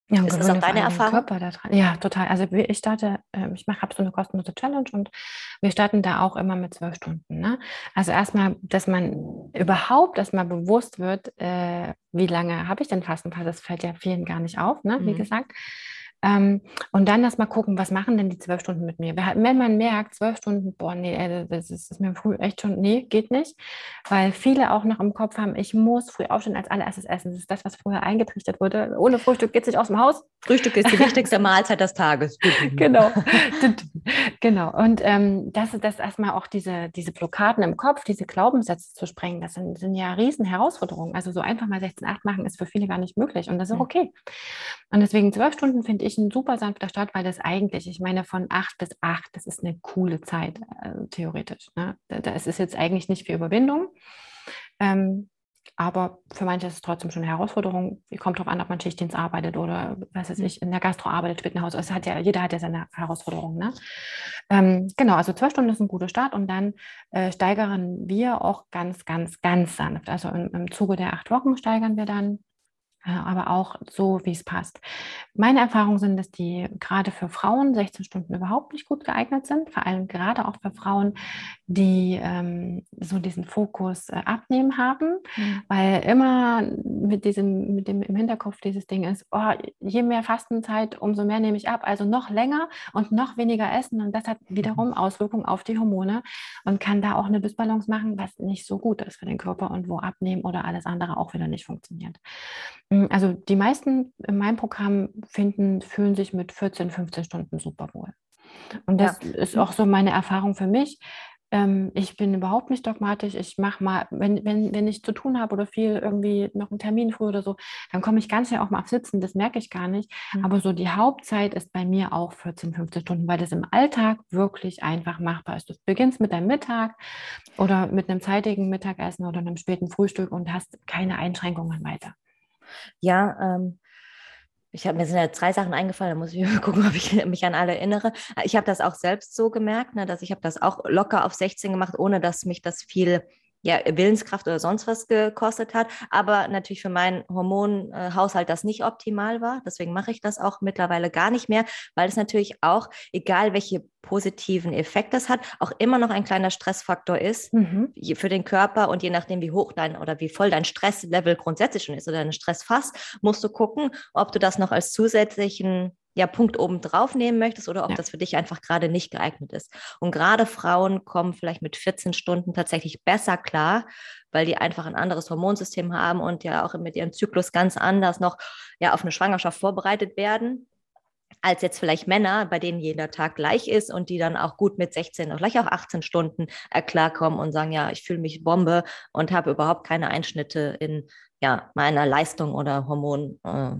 Ja, ist das auch deine Erfahrung? Ja, total. Also ich starte, ähm, ich mache habe so eine kostenlose Challenge und wir starten da auch immer mit zwölf Stunden. Ne? Also erstmal, dass man überhaupt erstmal bewusst wird, äh, wie lange habe ich denn Fastenphase? Das fällt ja vielen gar nicht auf, ne? wie mhm. gesagt. Ähm, und dann lass mal gucken, was machen denn die zwölf Stunden mit mir? Wenn man merkt, zwölf Stunden, boah, nee, das ist, das ist mir früh echt schon, nee, geht nicht. Weil viele auch noch im Kopf haben, ich muss früh aufstehen als allererstes essen. Das ist das, was früher eingetrichtert wurde. Ohne Frühstück geht es nicht aus dem Haus. Frühstück ist die wichtigste Mahlzeit des Tages. genau. genau. Und ähm, das ist das erstmal auch diese, diese Blockaden im Kopf, diese Glaubenssätze zu sprengen, das sind, sind ja riesen Herausforderungen. Also so einfach mal 16,8 machen ist für viele gar nicht möglich und das ist auch okay. Und deswegen zwölf Stunden finde ich ein super sanfter Start, weil das eigentlich, ich meine, von acht bis acht, das ist eine coole Zeit, äh, theoretisch. Ne? Das ist jetzt eigentlich nicht für Überwindung. Ähm, aber für manche ist es trotzdem schon eine Herausforderung. Kommt darauf an, ob man Schichtdienst arbeitet oder was weiß ich, in der Gastro arbeitet, Fitnesshaus. Es hat ja, jeder hat ja seine Herausforderungen. Ne? Ähm, genau, also zwölf Stunden ist ein guter Start und dann äh, steigern wir auch ganz, ganz, ganz sanft. Also im, im Zuge der acht Wochen steigern wir dann aber auch so, wie es passt. Meine Erfahrungen sind, dass die gerade für Frauen 16 Stunden überhaupt nicht gut geeignet sind, vor allem gerade auch für Frauen, die ähm, so diesen Fokus äh, abnehmen haben, mhm. weil immer mit diesem, mit dem im Hinterkopf dieses Ding ist, oh, je mehr Fastenzeit, umso mehr nehme ich ab, also noch länger und noch weniger essen und das hat wiederum mhm. Auswirkungen auf die Hormone und kann da auch eine Dysbalance machen, was nicht so gut ist für den Körper und wo abnehmen oder alles andere auch wieder nicht funktioniert. Hm, also die meisten in meinem Programm finden, fühlen sich mit 14, 15 Stunden super wohl. Und das ja. ist auch so meine Erfahrung für mich. Ähm, ich bin überhaupt nicht dogmatisch. Ich mache mal, wenn, wenn, wenn ich zu tun habe oder viel irgendwie noch einen Termin früh oder so, dann komme ich ganz schnell auch mal auf Sitzen. Das merke ich gar nicht. Mhm. Aber so die Hauptzeit ist bei mir auch 14, 15 Stunden, weil das im Alltag wirklich einfach machbar ist. Du beginnst mit deinem Mittag oder mit einem zeitigen Mittagessen oder einem späten Frühstück und hast keine Einschränkungen weiter. Ja, ähm, ich habe mir sind ja drei Sachen eingefallen, da muss ich gucken, ob ich mich an alle erinnere. Ich habe das auch selbst so gemerkt, ne, dass ich habe das auch locker auf 16 gemacht, ohne dass mich das viel ja, Willenskraft oder sonst was gekostet hat, aber natürlich für meinen Hormonhaushalt das nicht optimal war. Deswegen mache ich das auch mittlerweile gar nicht mehr, weil es natürlich auch, egal welche positiven Effekte es hat, auch immer noch ein kleiner Stressfaktor ist mhm. für den Körper und je nachdem, wie hoch dein oder wie voll dein Stresslevel grundsätzlich schon ist oder dein Stressfass, musst du gucken, ob du das noch als zusätzlichen ja, Punkt oben drauf nehmen möchtest oder ob ja. das für dich einfach gerade nicht geeignet ist. Und gerade Frauen kommen vielleicht mit 14 Stunden tatsächlich besser klar, weil die einfach ein anderes Hormonsystem haben und ja auch mit ihrem Zyklus ganz anders noch ja, auf eine Schwangerschaft vorbereitet werden als jetzt vielleicht Männer, bei denen jeder Tag gleich ist und die dann auch gut mit 16 oder vielleicht auch 18 Stunden äh, klarkommen und sagen, ja, ich fühle mich Bombe und habe überhaupt keine Einschnitte in ja, meiner Leistung oder Hormon. Äh,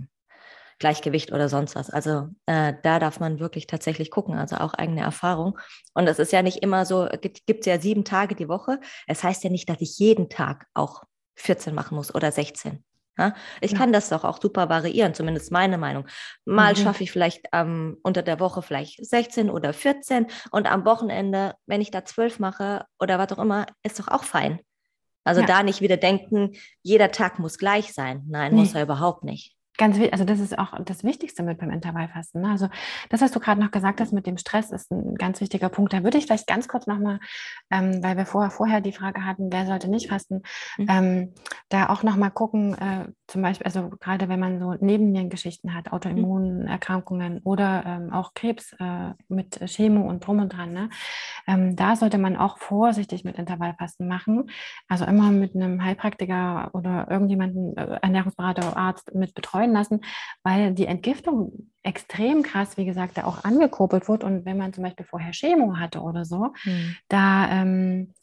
Gleichgewicht oder sonst was. Also äh, da darf man wirklich tatsächlich gucken, also auch eigene Erfahrung. Und es ist ja nicht immer so, gibt es ja sieben Tage die Woche. Es heißt ja nicht, dass ich jeden Tag auch 14 machen muss oder 16. Ja? Ich ja. kann das doch auch super variieren, zumindest meine Meinung. Mal mhm. schaffe ich vielleicht ähm, unter der Woche vielleicht 16 oder 14 und am Wochenende, wenn ich da 12 mache oder was auch immer, ist doch auch fein. Also ja. da nicht wieder denken, jeder Tag muss gleich sein. Nein, nee. muss er überhaupt nicht. Ganz wichtig, also das ist auch das Wichtigste mit beim Intervallfasten. Ne? Also das, was du gerade noch gesagt hast mit dem Stress, ist ein ganz wichtiger Punkt. Da würde ich vielleicht ganz kurz nochmal, ähm, weil wir vorher, vorher die Frage hatten, wer sollte nicht fasten, mhm. ähm, da auch nochmal gucken, äh, zum Beispiel, also gerade wenn man so Nebennierengeschichten hat, Autoimmunerkrankungen mhm. oder ähm, auch Krebs äh, mit Chemo und drum und dran, ne? Ähm, da sollte man auch vorsichtig mit Intervallfasten machen. Also immer mit einem Heilpraktiker oder irgendjemanden, äh, Ernährungsberater, Arzt mit betreuen lassen, weil die Entgiftung extrem krass, wie gesagt, da auch angekurbelt wird. Und wenn man zum Beispiel vorher Chemo hatte oder so, mhm. da ähm,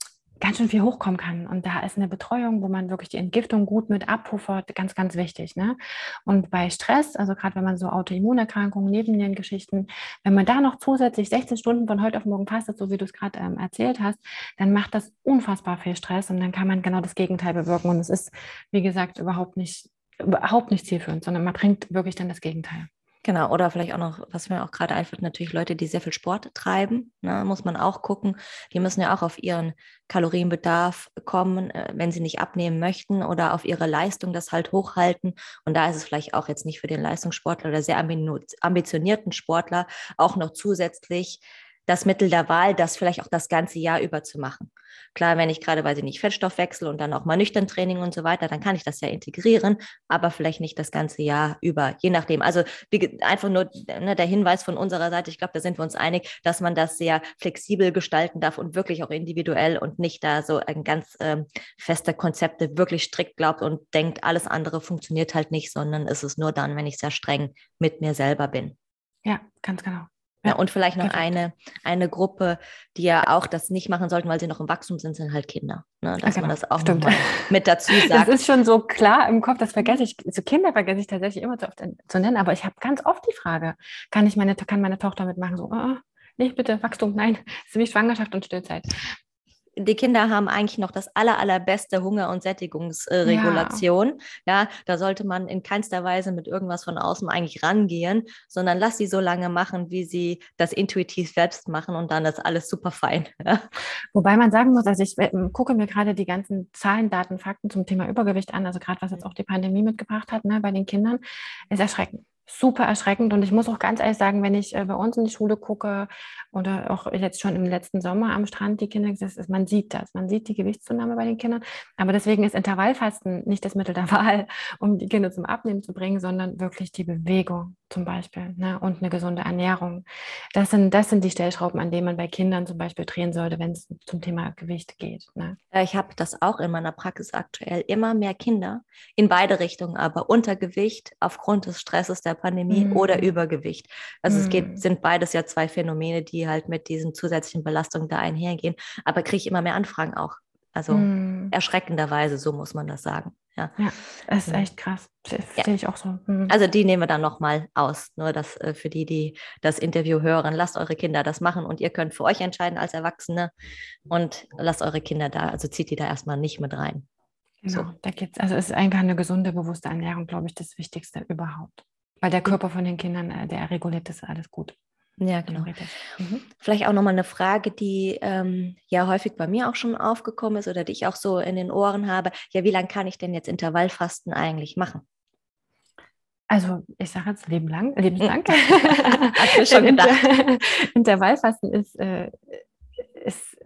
ganz schön viel hochkommen kann. Und da ist eine Betreuung, wo man wirklich die Entgiftung gut mit abpuffert, ganz, ganz wichtig. Ne? Und bei Stress, also gerade wenn man so Autoimmunerkrankungen, neben den Geschichten, wenn man da noch zusätzlich 16 Stunden von heute auf morgen fastet, so wie du es gerade ähm, erzählt hast, dann macht das unfassbar viel Stress und dann kann man genau das Gegenteil bewirken. Und es ist, wie gesagt, überhaupt nicht überhaupt nicht zielführend, sondern man bringt wirklich dann das Gegenteil. Genau, oder vielleicht auch noch, was mir auch gerade einfällt, natürlich Leute, die sehr viel Sport treiben, ne, muss man auch gucken. Die müssen ja auch auf ihren Kalorienbedarf kommen, äh, wenn sie nicht abnehmen möchten oder auf ihre Leistung das halt hochhalten. Und da ist es vielleicht auch jetzt nicht für den Leistungssportler oder sehr ambitionierten Sportler auch noch zusätzlich das Mittel der Wahl, das vielleicht auch das ganze Jahr über zu machen. Klar, wenn ich gerade, weiß ich nicht, Fettstoffwechsel und dann auch mal nüchtern Training und so weiter, dann kann ich das ja integrieren, aber vielleicht nicht das ganze Jahr über, je nachdem. Also wie, einfach nur ne, der Hinweis von unserer Seite, ich glaube, da sind wir uns einig, dass man das sehr flexibel gestalten darf und wirklich auch individuell und nicht da so ein ganz ähm, feste Konzepte wirklich strikt glaubt und denkt, alles andere funktioniert halt nicht, sondern ist es nur dann, wenn ich sehr streng mit mir selber bin. Ja, ganz genau. Ja, und vielleicht noch eine, eine Gruppe, die ja auch das nicht machen sollten, weil sie noch im Wachstum sind, sind halt Kinder. Ne? Dass genau. man das auch mit dazu sagt. Das ist schon so klar im Kopf, das vergesse ich. So Kinder vergesse ich tatsächlich immer zu oft zu nennen, aber ich habe ganz oft die Frage, kann ich meine, kann meine Tochter mitmachen? So, oh, nicht bitte, Wachstum, nein, das ist wie Schwangerschaft und Stillzeit die Kinder haben eigentlich noch das aller, allerbeste Hunger- und Sättigungsregulation. Ja. ja. da sollte man in keinster Weise mit irgendwas von außen eigentlich rangehen, sondern lass sie so lange machen, wie sie das intuitiv selbst machen und dann ist alles super fein. Ja. Wobei man sagen muss, also ich äh, gucke mir gerade die ganzen Zahlen, Daten, Fakten zum Thema Übergewicht an, also gerade was jetzt auch die Pandemie mitgebracht hat ne, bei den Kindern, ist erschreckend super erschreckend. Und ich muss auch ganz ehrlich sagen, wenn ich äh, bei uns in die Schule gucke oder auch jetzt schon im letzten Sommer am Strand die Kinder, ist, man sieht das, man sieht die Gewichtszunahme bei den Kindern. Aber deswegen ist Intervallfasten nicht das Mittel der Wahl, um die Kinder zum Abnehmen zu bringen, sondern wirklich die Bewegung zum Beispiel ne? und eine gesunde Ernährung. Das sind, das sind die Stellschrauben, an denen man bei Kindern zum Beispiel drehen sollte, wenn es zum Thema Gewicht geht. Ne? Ich habe das auch in meiner Praxis aktuell. Immer mehr Kinder in beide Richtungen, aber Untergewicht aufgrund des Stresses der Pandemie mm. oder Übergewicht. Also mm. es geht, mm. sind beides ja zwei Phänomene, die halt mit diesen zusätzlichen Belastungen da einhergehen. Aber kriege ich immer mehr Anfragen auch. Also mm. erschreckenderweise, so muss man das sagen. Ja, ja das ist echt krass. Ja. sehe ich auch so. Mhm. Also die nehmen wir dann nochmal aus. Nur das äh, für die, die das Interview hören, lasst eure Kinder das machen und ihr könnt für euch entscheiden als Erwachsene und lasst eure Kinder da, also zieht die da erstmal nicht mit rein. Genau, so. da geht's, also ist einfach eine gesunde, bewusste Ernährung, glaube ich, das Wichtigste überhaupt. Weil der Körper von den Kindern, äh, der reguliert das alles gut. Ja, genau. Mhm. Vielleicht auch nochmal eine Frage, die ähm, ja häufig bei mir auch schon aufgekommen ist oder die ich auch so in den Ohren habe. Ja, wie lange kann ich denn jetzt Intervallfasten eigentlich machen? Also ich sage jetzt Leben lang, lebenslang. Hast du schon gedacht? Intervallfasten ist, äh, ist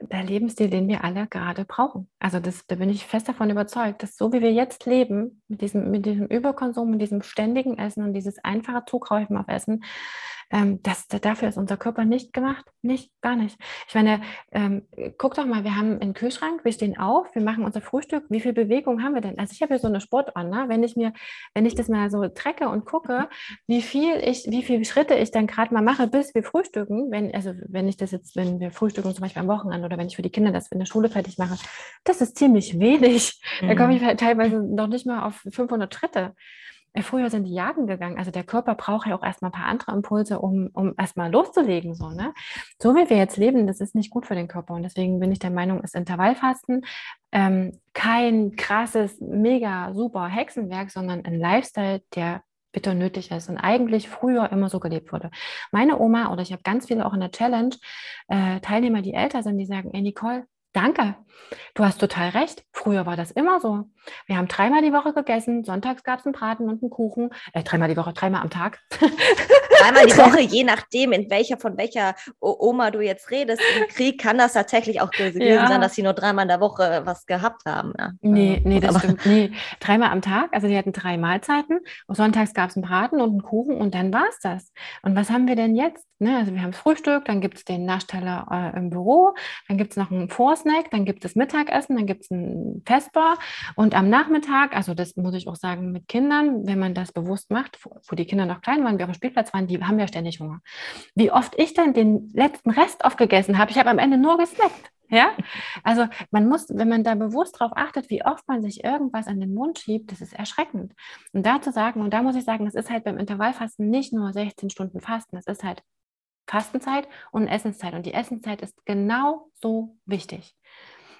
der Lebensstil, den wir alle gerade brauchen. Also das, da bin ich fest davon überzeugt, dass so wie wir jetzt leben, mit diesem, mit diesem Überkonsum, mit diesem ständigen Essen und dieses einfache Zugreifen auf Essen, ähm, das, dafür ist unser Körper nicht gemacht. Nicht, gar nicht. Ich meine, ähm, guck doch mal, wir haben einen Kühlschrank, wir stehen auf, wir machen unser Frühstück. Wie viel Bewegung haben wir denn? Also ich habe hier so eine Sportuhr, ne? wenn ich mir, wenn ich das mal so trecke und gucke, wie viel ich, wie viele Schritte ich dann gerade mal mache, bis wir frühstücken, wenn, also wenn ich das jetzt, wenn wir frühstücken zum Beispiel am Wochenende oder wenn ich für die Kinder das in der Schule fertig mache, das ist ziemlich wenig. Mhm. Da komme ich teilweise noch nicht mal auf 500 Schritte. Äh, früher sind die jagen gegangen. Also der Körper braucht ja auch erstmal ein paar andere Impulse, um, um erstmal loszulegen. So, ne? so wie wir jetzt leben, das ist nicht gut für den Körper. Und deswegen bin ich der Meinung, ist Intervallfasten ähm, kein krasses, mega, super Hexenwerk, sondern ein Lifestyle, der bitter nötig ist und eigentlich früher immer so gelebt wurde. Meine Oma oder ich habe ganz viele auch in der Challenge äh, Teilnehmer, die älter sind, die sagen, ey Nicole, Danke. Du hast total recht. Früher war das immer so. Wir haben dreimal die Woche gegessen. Sonntags gab es einen Braten und einen Kuchen. Äh, dreimal die Woche, dreimal am Tag. dreimal die Woche, je nachdem, in welcher, von welcher Oma du jetzt redest. Im Krieg kann das tatsächlich auch gewesen ja. sein, dass sie nur dreimal in der Woche was gehabt haben. Ja. Nee, nee, das Aber stimmt. Nee, dreimal am Tag. Also die hatten drei Mahlzeiten. Sonntags gab es einen Braten und einen Kuchen und dann war es das. Und was haben wir denn jetzt? Ne? Also wir haben Frühstück, dann gibt es den Nachsteller äh, im Büro, dann gibt es noch einen Vorsnack, dann gibt es Mittagessen, dann gibt es ein Festbar und am Nachmittag, also das muss ich auch sagen mit Kindern, wenn man das bewusst macht, wo die Kinder noch klein waren, wir auf dem Spielplatz waren, die haben ja ständig Hunger. Wie oft ich dann den letzten Rest aufgegessen habe, ich habe am Ende nur gesnackt. Ja, also man muss, wenn man da bewusst darauf achtet, wie oft man sich irgendwas an den Mund schiebt, das ist erschreckend. Und da zu sagen, und da muss ich sagen, es ist halt beim Intervallfasten nicht nur 16 Stunden Fasten, es ist halt Fastenzeit und Essenszeit. Und die Essenszeit ist genauso wichtig.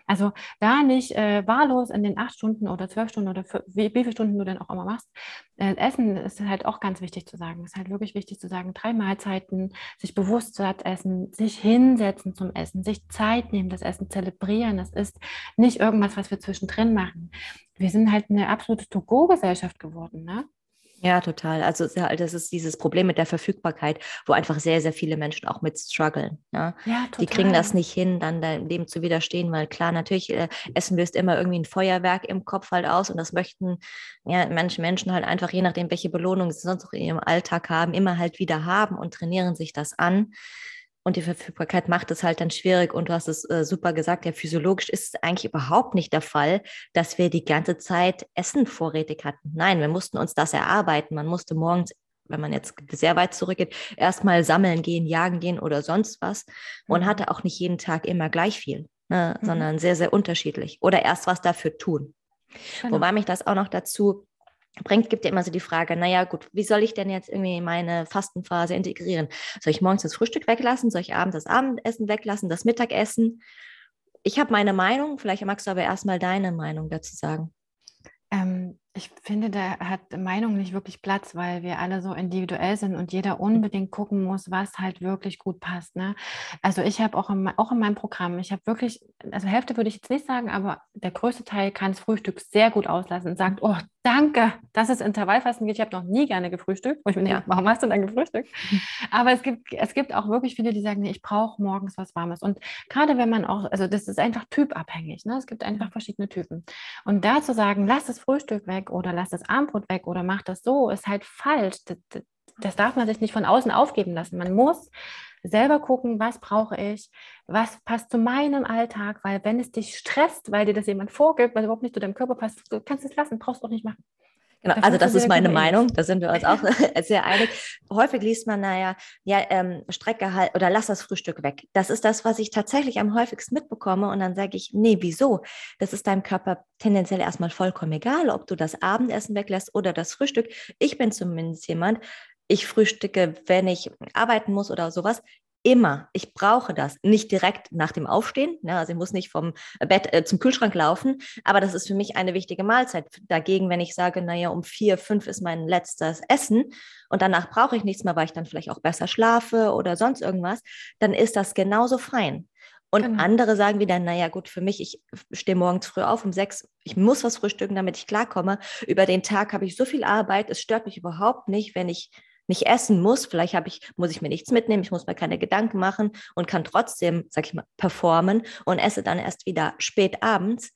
Also da nicht äh, wahllos in den acht Stunden oder zwölf Stunden oder wie, wie viele Stunden du denn auch immer machst. Äh, Essen ist halt auch ganz wichtig zu sagen. Es ist halt wirklich wichtig zu sagen, drei Mahlzeiten, sich bewusst satt essen, sich hinsetzen zum Essen, sich Zeit nehmen, das Essen zelebrieren. Das ist nicht irgendwas, was wir zwischendrin machen. Wir sind halt eine absolute To-Go-Gesellschaft geworden, ne? Ja, total. Also das ist dieses Problem mit der Verfügbarkeit, wo einfach sehr, sehr viele Menschen auch mit strugglen. Ja? Ja, Die kriegen das nicht hin, dann dem zu widerstehen, weil klar, natürlich, äh, Essen löst immer irgendwie ein Feuerwerk im Kopf halt aus und das möchten ja manche Menschen halt einfach, je nachdem, welche Belohnung sie sonst auch in ihrem Alltag haben, immer halt wieder haben und trainieren sich das an. Und die Verfügbarkeit macht es halt dann schwierig. Und du hast es äh, super gesagt, ja, physiologisch ist es eigentlich überhaupt nicht der Fall, dass wir die ganze Zeit Essen vorrätig hatten. Nein, wir mussten uns das erarbeiten. Man musste morgens wenn man jetzt sehr weit zurückgeht, erstmal sammeln gehen, jagen gehen oder sonst was und mhm. hatte auch nicht jeden Tag immer gleich viel, ne, mhm. sondern sehr, sehr unterschiedlich oder erst was dafür tun. Genau. Wobei mich das auch noch dazu bringt, gibt ja immer so die Frage, naja gut, wie soll ich denn jetzt irgendwie meine Fastenphase integrieren? Soll ich morgens das Frühstück weglassen? Soll ich abends das Abendessen weglassen, das Mittagessen? Ich habe meine Meinung, vielleicht magst du aber erstmal deine Meinung dazu sagen. Ähm, ich finde, da hat Meinung nicht wirklich Platz, weil wir alle so individuell sind und jeder unbedingt gucken muss, was halt wirklich gut passt. Ne? Also ich habe auch, auch in meinem Programm, ich habe wirklich, also Hälfte würde ich jetzt nicht sagen, aber der größte Teil kann das Frühstück sehr gut auslassen und sagt, oh, danke, dass es Intervallfasten geht. Ich habe noch nie gerne gefrühstückt. Wo ich mir ja. warum hast du dann gefrühstückt? Mhm. Aber es gibt, es gibt auch wirklich viele, die sagen, nee, ich brauche morgens was Warmes. Und gerade wenn man auch, also das ist einfach typabhängig. Ne? Es gibt einfach verschiedene Typen. Und da zu sagen, lass das Frühstück weg oder lass das Armbrot weg oder mach das so, ist halt falsch. Das, das darf man sich nicht von außen aufgeben lassen. Man muss selber gucken, was brauche ich, was passt zu meinem Alltag, weil wenn es dich stresst, weil dir das jemand vorgibt, weil überhaupt nicht zu deinem Körper passt, du kannst es lassen, brauchst du auch nicht machen. Genau, also das ist meine Meinung, da sind wir uns auch sehr einig. Häufig liest man, naja, ja, ähm, Strecke halt oder lass das Frühstück weg. Das ist das, was ich tatsächlich am häufigsten mitbekomme und dann sage ich, nee, wieso? Das ist deinem Körper tendenziell erstmal vollkommen egal, ob du das Abendessen weglässt oder das Frühstück. Ich bin zumindest jemand, ich frühstücke, wenn ich arbeiten muss oder sowas, immer. Ich brauche das. Nicht direkt nach dem Aufstehen. Ne? Also ich muss nicht vom Bett äh, zum Kühlschrank laufen, aber das ist für mich eine wichtige Mahlzeit. Dagegen, wenn ich sage, naja, um vier, fünf ist mein letztes Essen und danach brauche ich nichts mehr, weil ich dann vielleicht auch besser schlafe oder sonst irgendwas, dann ist das genauso fein. Und genau. andere sagen wieder, naja, gut, für mich, ich stehe morgens früh auf um sechs, ich muss was frühstücken, damit ich klarkomme. Über den Tag habe ich so viel Arbeit, es stört mich überhaupt nicht, wenn ich nicht essen muss. Vielleicht habe ich, muss ich mir nichts mitnehmen, ich muss mir keine Gedanken machen und kann trotzdem, sag ich mal, performen und esse dann erst wieder spät abends.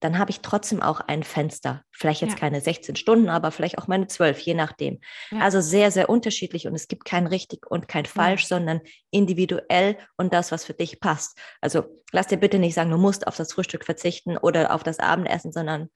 Dann habe ich trotzdem auch ein Fenster. Vielleicht jetzt ja. keine 16 Stunden, aber vielleicht auch meine 12, je nachdem. Ja. Also sehr, sehr unterschiedlich und es gibt kein richtig und kein falsch, ja. sondern individuell und das, was für dich passt. Also lass dir bitte nicht sagen, du musst auf das Frühstück verzichten oder auf das Abendessen, sondern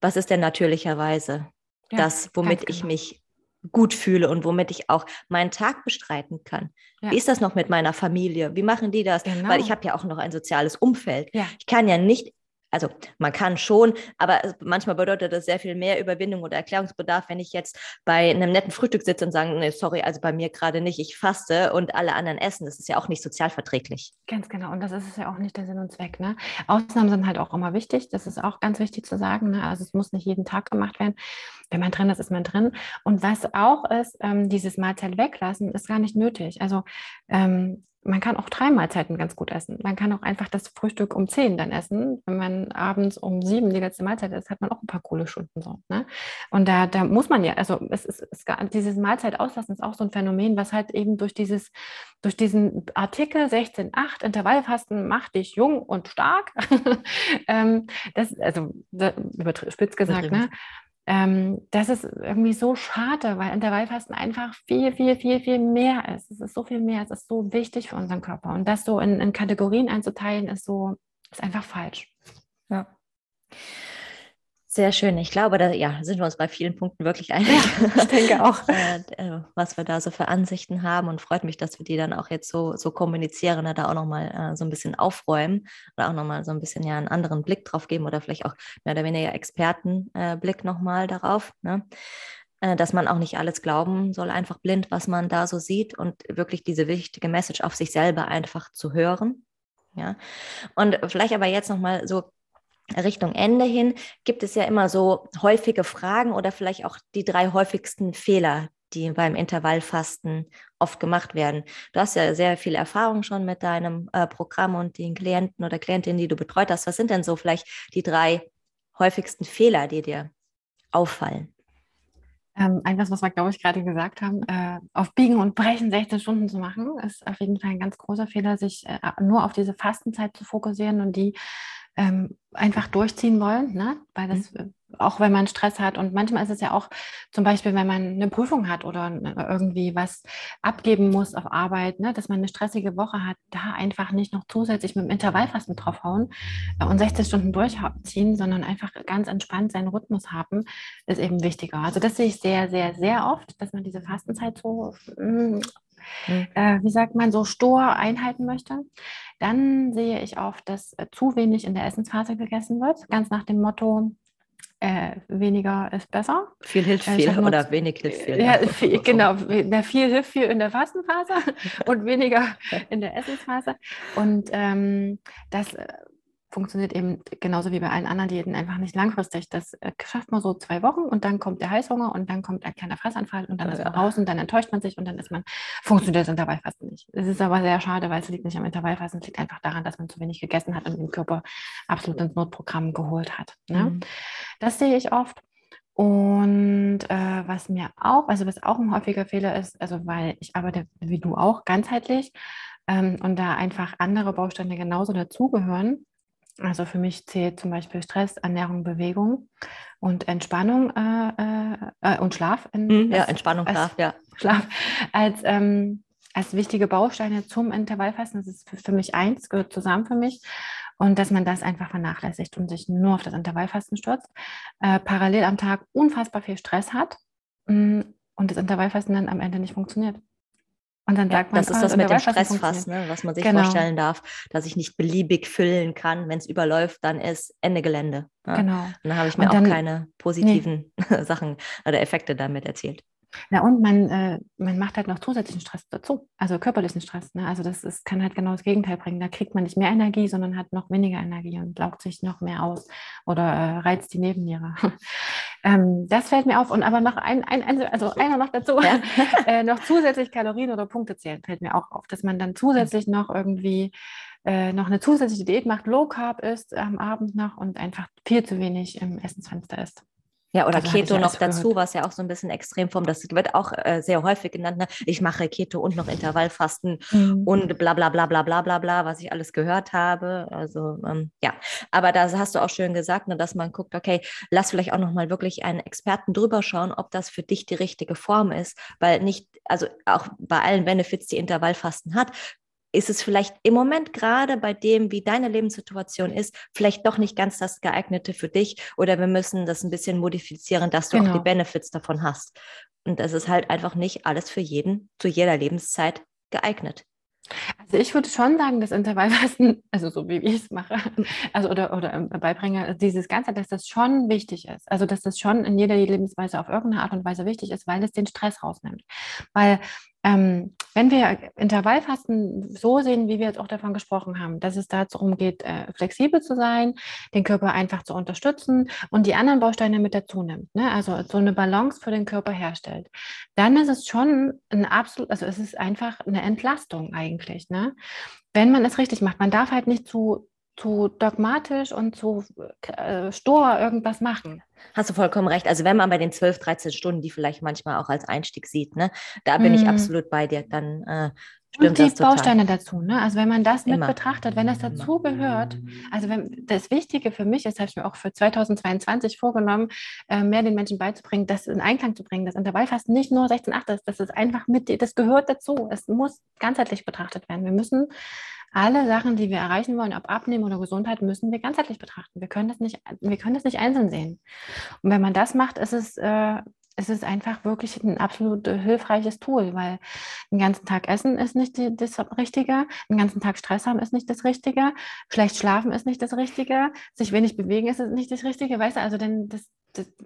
was ist denn natürlicherweise das, womit ich genau. mich gut fühle und womit ich auch meinen Tag bestreiten kann. Ja. Wie ist das noch mit meiner Familie? Wie machen die das? Genau. Weil ich habe ja auch noch ein soziales Umfeld. Ja. Ich kann ja nicht also man kann schon, aber manchmal bedeutet das sehr viel mehr Überwindung oder Erklärungsbedarf, wenn ich jetzt bei einem netten Frühstück sitze und sage, nee, sorry, also bei mir gerade nicht, ich faste und alle anderen essen. Das ist ja auch nicht sozialverträglich. Ganz genau. Und das ist ja auch nicht der Sinn und Zweck. Ne? Ausnahmen sind halt auch immer wichtig. Das ist auch ganz wichtig zu sagen. Ne? Also es muss nicht jeden Tag gemacht werden. Wenn man drin ist, ist man drin. Und was auch ist, ähm, dieses Mahlzeit weglassen, ist gar nicht nötig. Also ähm, man kann auch drei Mahlzeiten ganz gut essen. Man kann auch einfach das Frühstück um zehn dann essen. Wenn man abends um sieben die letzte Mahlzeit isst, hat man auch ein paar coole Stunden so. Ne? Und da, da muss man ja, also es ist, es, dieses Mahlzeit auslassen ist auch so ein Phänomen, was halt eben durch dieses, durch diesen Artikel 16.8 Intervallfasten macht dich jung und stark. ähm, das, also überspitzt gesagt, ne? Ähm, das ist irgendwie so schade, weil Intervallfasten einfach viel, viel, viel, viel mehr ist. Es ist so viel mehr, es ist so wichtig für unseren Körper. Und das so in, in Kategorien einzuteilen, ist so, ist einfach falsch. Ja. Sehr schön. Ich glaube, da ja, sind wir uns bei vielen Punkten wirklich einig. Ja, ich denke auch. Äh, was wir da so für Ansichten haben und freut mich, dass wir die dann auch jetzt so, so kommunizieren, da auch nochmal äh, so ein bisschen aufräumen oder auch nochmal so ein bisschen ja einen anderen Blick drauf geben oder vielleicht auch mehr oder weniger Expertenblick äh, nochmal darauf. Ne? Dass man auch nicht alles glauben soll, einfach blind, was man da so sieht und wirklich diese wichtige Message auf sich selber einfach zu hören Ja. Und vielleicht aber jetzt nochmal so Richtung Ende hin gibt es ja immer so häufige Fragen oder vielleicht auch die drei häufigsten Fehler, die beim Intervallfasten oft gemacht werden. Du hast ja sehr viel Erfahrung schon mit deinem äh, Programm und den Klienten oder Klientinnen, die du betreut hast. Was sind denn so vielleicht die drei häufigsten Fehler, die dir auffallen? Ähm, etwas, was wir, glaube ich, gerade gesagt haben, äh, auf Biegen und Brechen 16 Stunden zu machen, ist auf jeden Fall ein ganz großer Fehler, sich äh, nur auf diese Fastenzeit zu fokussieren und die ähm, einfach durchziehen wollen, ne? weil das, mhm. auch wenn man Stress hat und manchmal ist es ja auch zum Beispiel, wenn man eine Prüfung hat oder irgendwie was abgeben muss auf Arbeit, ne? dass man eine stressige Woche hat, da einfach nicht noch zusätzlich mit dem Intervallfasten draufhauen äh, und 16 Stunden durchziehen, sondern einfach ganz entspannt seinen Rhythmus haben, ist eben wichtiger. Also das sehe ich sehr, sehr, sehr oft, dass man diese Fastenzeit so mm, mhm. äh, wie sagt man, so stur einhalten möchte. Dann sehe ich oft, dass äh, zu wenig in der Essensphase gegessen wird, ganz nach dem Motto, äh, weniger ist besser. Viel hilft äh, viel oder wenig hilft viel. Ja, viel, genau, viel hilft viel in der Fastenphase und weniger in der Essensphase. Und ähm, das äh, funktioniert eben genauso wie bei allen anderen Diäten einfach nicht langfristig. Das äh, schafft man so zwei Wochen und dann kommt der Heißhunger und dann kommt ein kleiner Fressanfall und dann ja, ist man raus und dann enttäuscht man sich und dann ist man, funktioniert das Intervallfasten nicht. Es ist aber sehr schade, weil es liegt nicht am Intervallfasten, es liegt einfach daran, dass man zu wenig gegessen hat und den Körper absolut ins Notprogramm geholt hat. Ne? Mhm. Das sehe ich oft. Und äh, was mir auch, also was auch ein häufiger Fehler ist, also weil ich arbeite wie du auch ganzheitlich ähm, und da einfach andere Bausteine genauso dazugehören, also für mich zählt zum Beispiel Stress, Ernährung, Bewegung und Entspannung äh, äh, äh und Schlaf. In, mhm, ja, Entspannung, als, Schlaf, ja. Schlaf als, ähm, als wichtige Bausteine zum Intervallfasten. Das ist für, für, mich eins, gehört zusammen für mich. Und dass man das einfach vernachlässigt und sich nur auf das Intervallfasten stürzt, äh, parallel am Tag unfassbar viel Stress hat mh, mm, und das Intervallfasten dann am Ende nicht funktioniert. Und dann sagt ja, man, das ist ah, das mit dem Stressfass, ne, was man sich genau. vorstellen darf, dass ich nicht beliebig füllen kann. Wenn es überläuft, dann ist Ende Gelände. Ja. Genau. Und dann habe ich mir dann, auch keine positiven nee. Sachen oder Effekte damit erzählt. Na und man, äh, man macht halt noch zusätzlichen Stress dazu, also körperlichen Stress. Ne? Also das ist, kann halt genau das Gegenteil bringen. Da kriegt man nicht mehr Energie, sondern hat noch weniger Energie und laugt sich noch mehr aus oder äh, reizt die Nebenniere. Ähm, das fällt mir auf. Und aber noch ein, ein also einer noch dazu, ja. äh, noch zusätzlich Kalorien oder Punkte zählen, fällt mir auch auf, dass man dann zusätzlich noch irgendwie äh, noch eine zusätzliche Diät macht, Low Carb ist am Abend noch und einfach viel zu wenig im Essensfenster ist. Ja, oder also Keto noch dazu, gehört. was ja auch so ein bisschen Extremform, das wird auch äh, sehr häufig genannt. Ne? Ich mache Keto und noch Intervallfasten mhm. und bla bla bla bla bla bla bla, was ich alles gehört habe. Also ähm, ja, aber da hast du auch schön gesagt, ne, dass man guckt, okay, lass vielleicht auch nochmal wirklich einen Experten drüber schauen, ob das für dich die richtige Form ist, weil nicht, also auch bei allen Benefits, die Intervallfasten hat, ist es vielleicht im Moment gerade bei dem, wie deine Lebenssituation ist, vielleicht doch nicht ganz das geeignete für dich oder wir müssen das ein bisschen modifizieren, dass du genau. auch die genau. Benefits davon hast. Und das ist halt einfach nicht alles für jeden zu jeder Lebenszeit geeignet. Also ich würde schon sagen, dass Intervallfasten, also so wie ich es mache, also oder, oder ähm, beibringe, dieses Ganze, dass das schon wichtig ist. Also dass das schon in jeder Lebensweise auf irgendeine Art und Weise wichtig ist, weil es den Stress rausnimmt. Weil ähm, wenn wir Intervallfasten so sehen, wie wir jetzt auch davon gesprochen haben, dass es darum geht, äh, flexibel zu sein, den Körper einfach zu unterstützen und die anderen Bausteine mit dazu nimmt, ne? also so eine Balance für den Körper herstellt, dann ist es schon ein absolut, also es ist einfach eine Entlastung eigentlich, ne? wenn man es richtig macht. Man darf halt nicht zu zu dogmatisch und zu äh, stur irgendwas machen. Hast du vollkommen recht. Also wenn man bei den 12, 13 Stunden, die vielleicht manchmal auch als Einstieg sieht, ne, da bin mm. ich mhm. absolut bei dir, dann äh, Stimmt und die Bausteine dazu, ne? Also wenn man das Immer. mit betrachtet, wenn das dazu gehört, also wenn das Wichtige für mich ist, habe ich mir auch für 2022 vorgenommen, äh, mehr den Menschen beizubringen, das in Einklang zu bringen, dass Intervallfasten nicht nur 16,8 ist, das ist einfach mit, das gehört dazu. Es muss ganzheitlich betrachtet werden. Wir müssen alle Sachen, die wir erreichen wollen, ob Abnehmen oder Gesundheit, müssen wir ganzheitlich betrachten. Wir können das nicht, wir können das nicht einzeln sehen. Und wenn man das macht, ist es, äh, ist es einfach wirklich ein absolut hilfreiches Tool, weil den ganzen Tag essen ist nicht die, das Richtige, den ganzen Tag Stress haben ist nicht das Richtige, schlecht schlafen ist nicht das Richtige, sich wenig bewegen ist nicht das Richtige, weißt du, also denn das,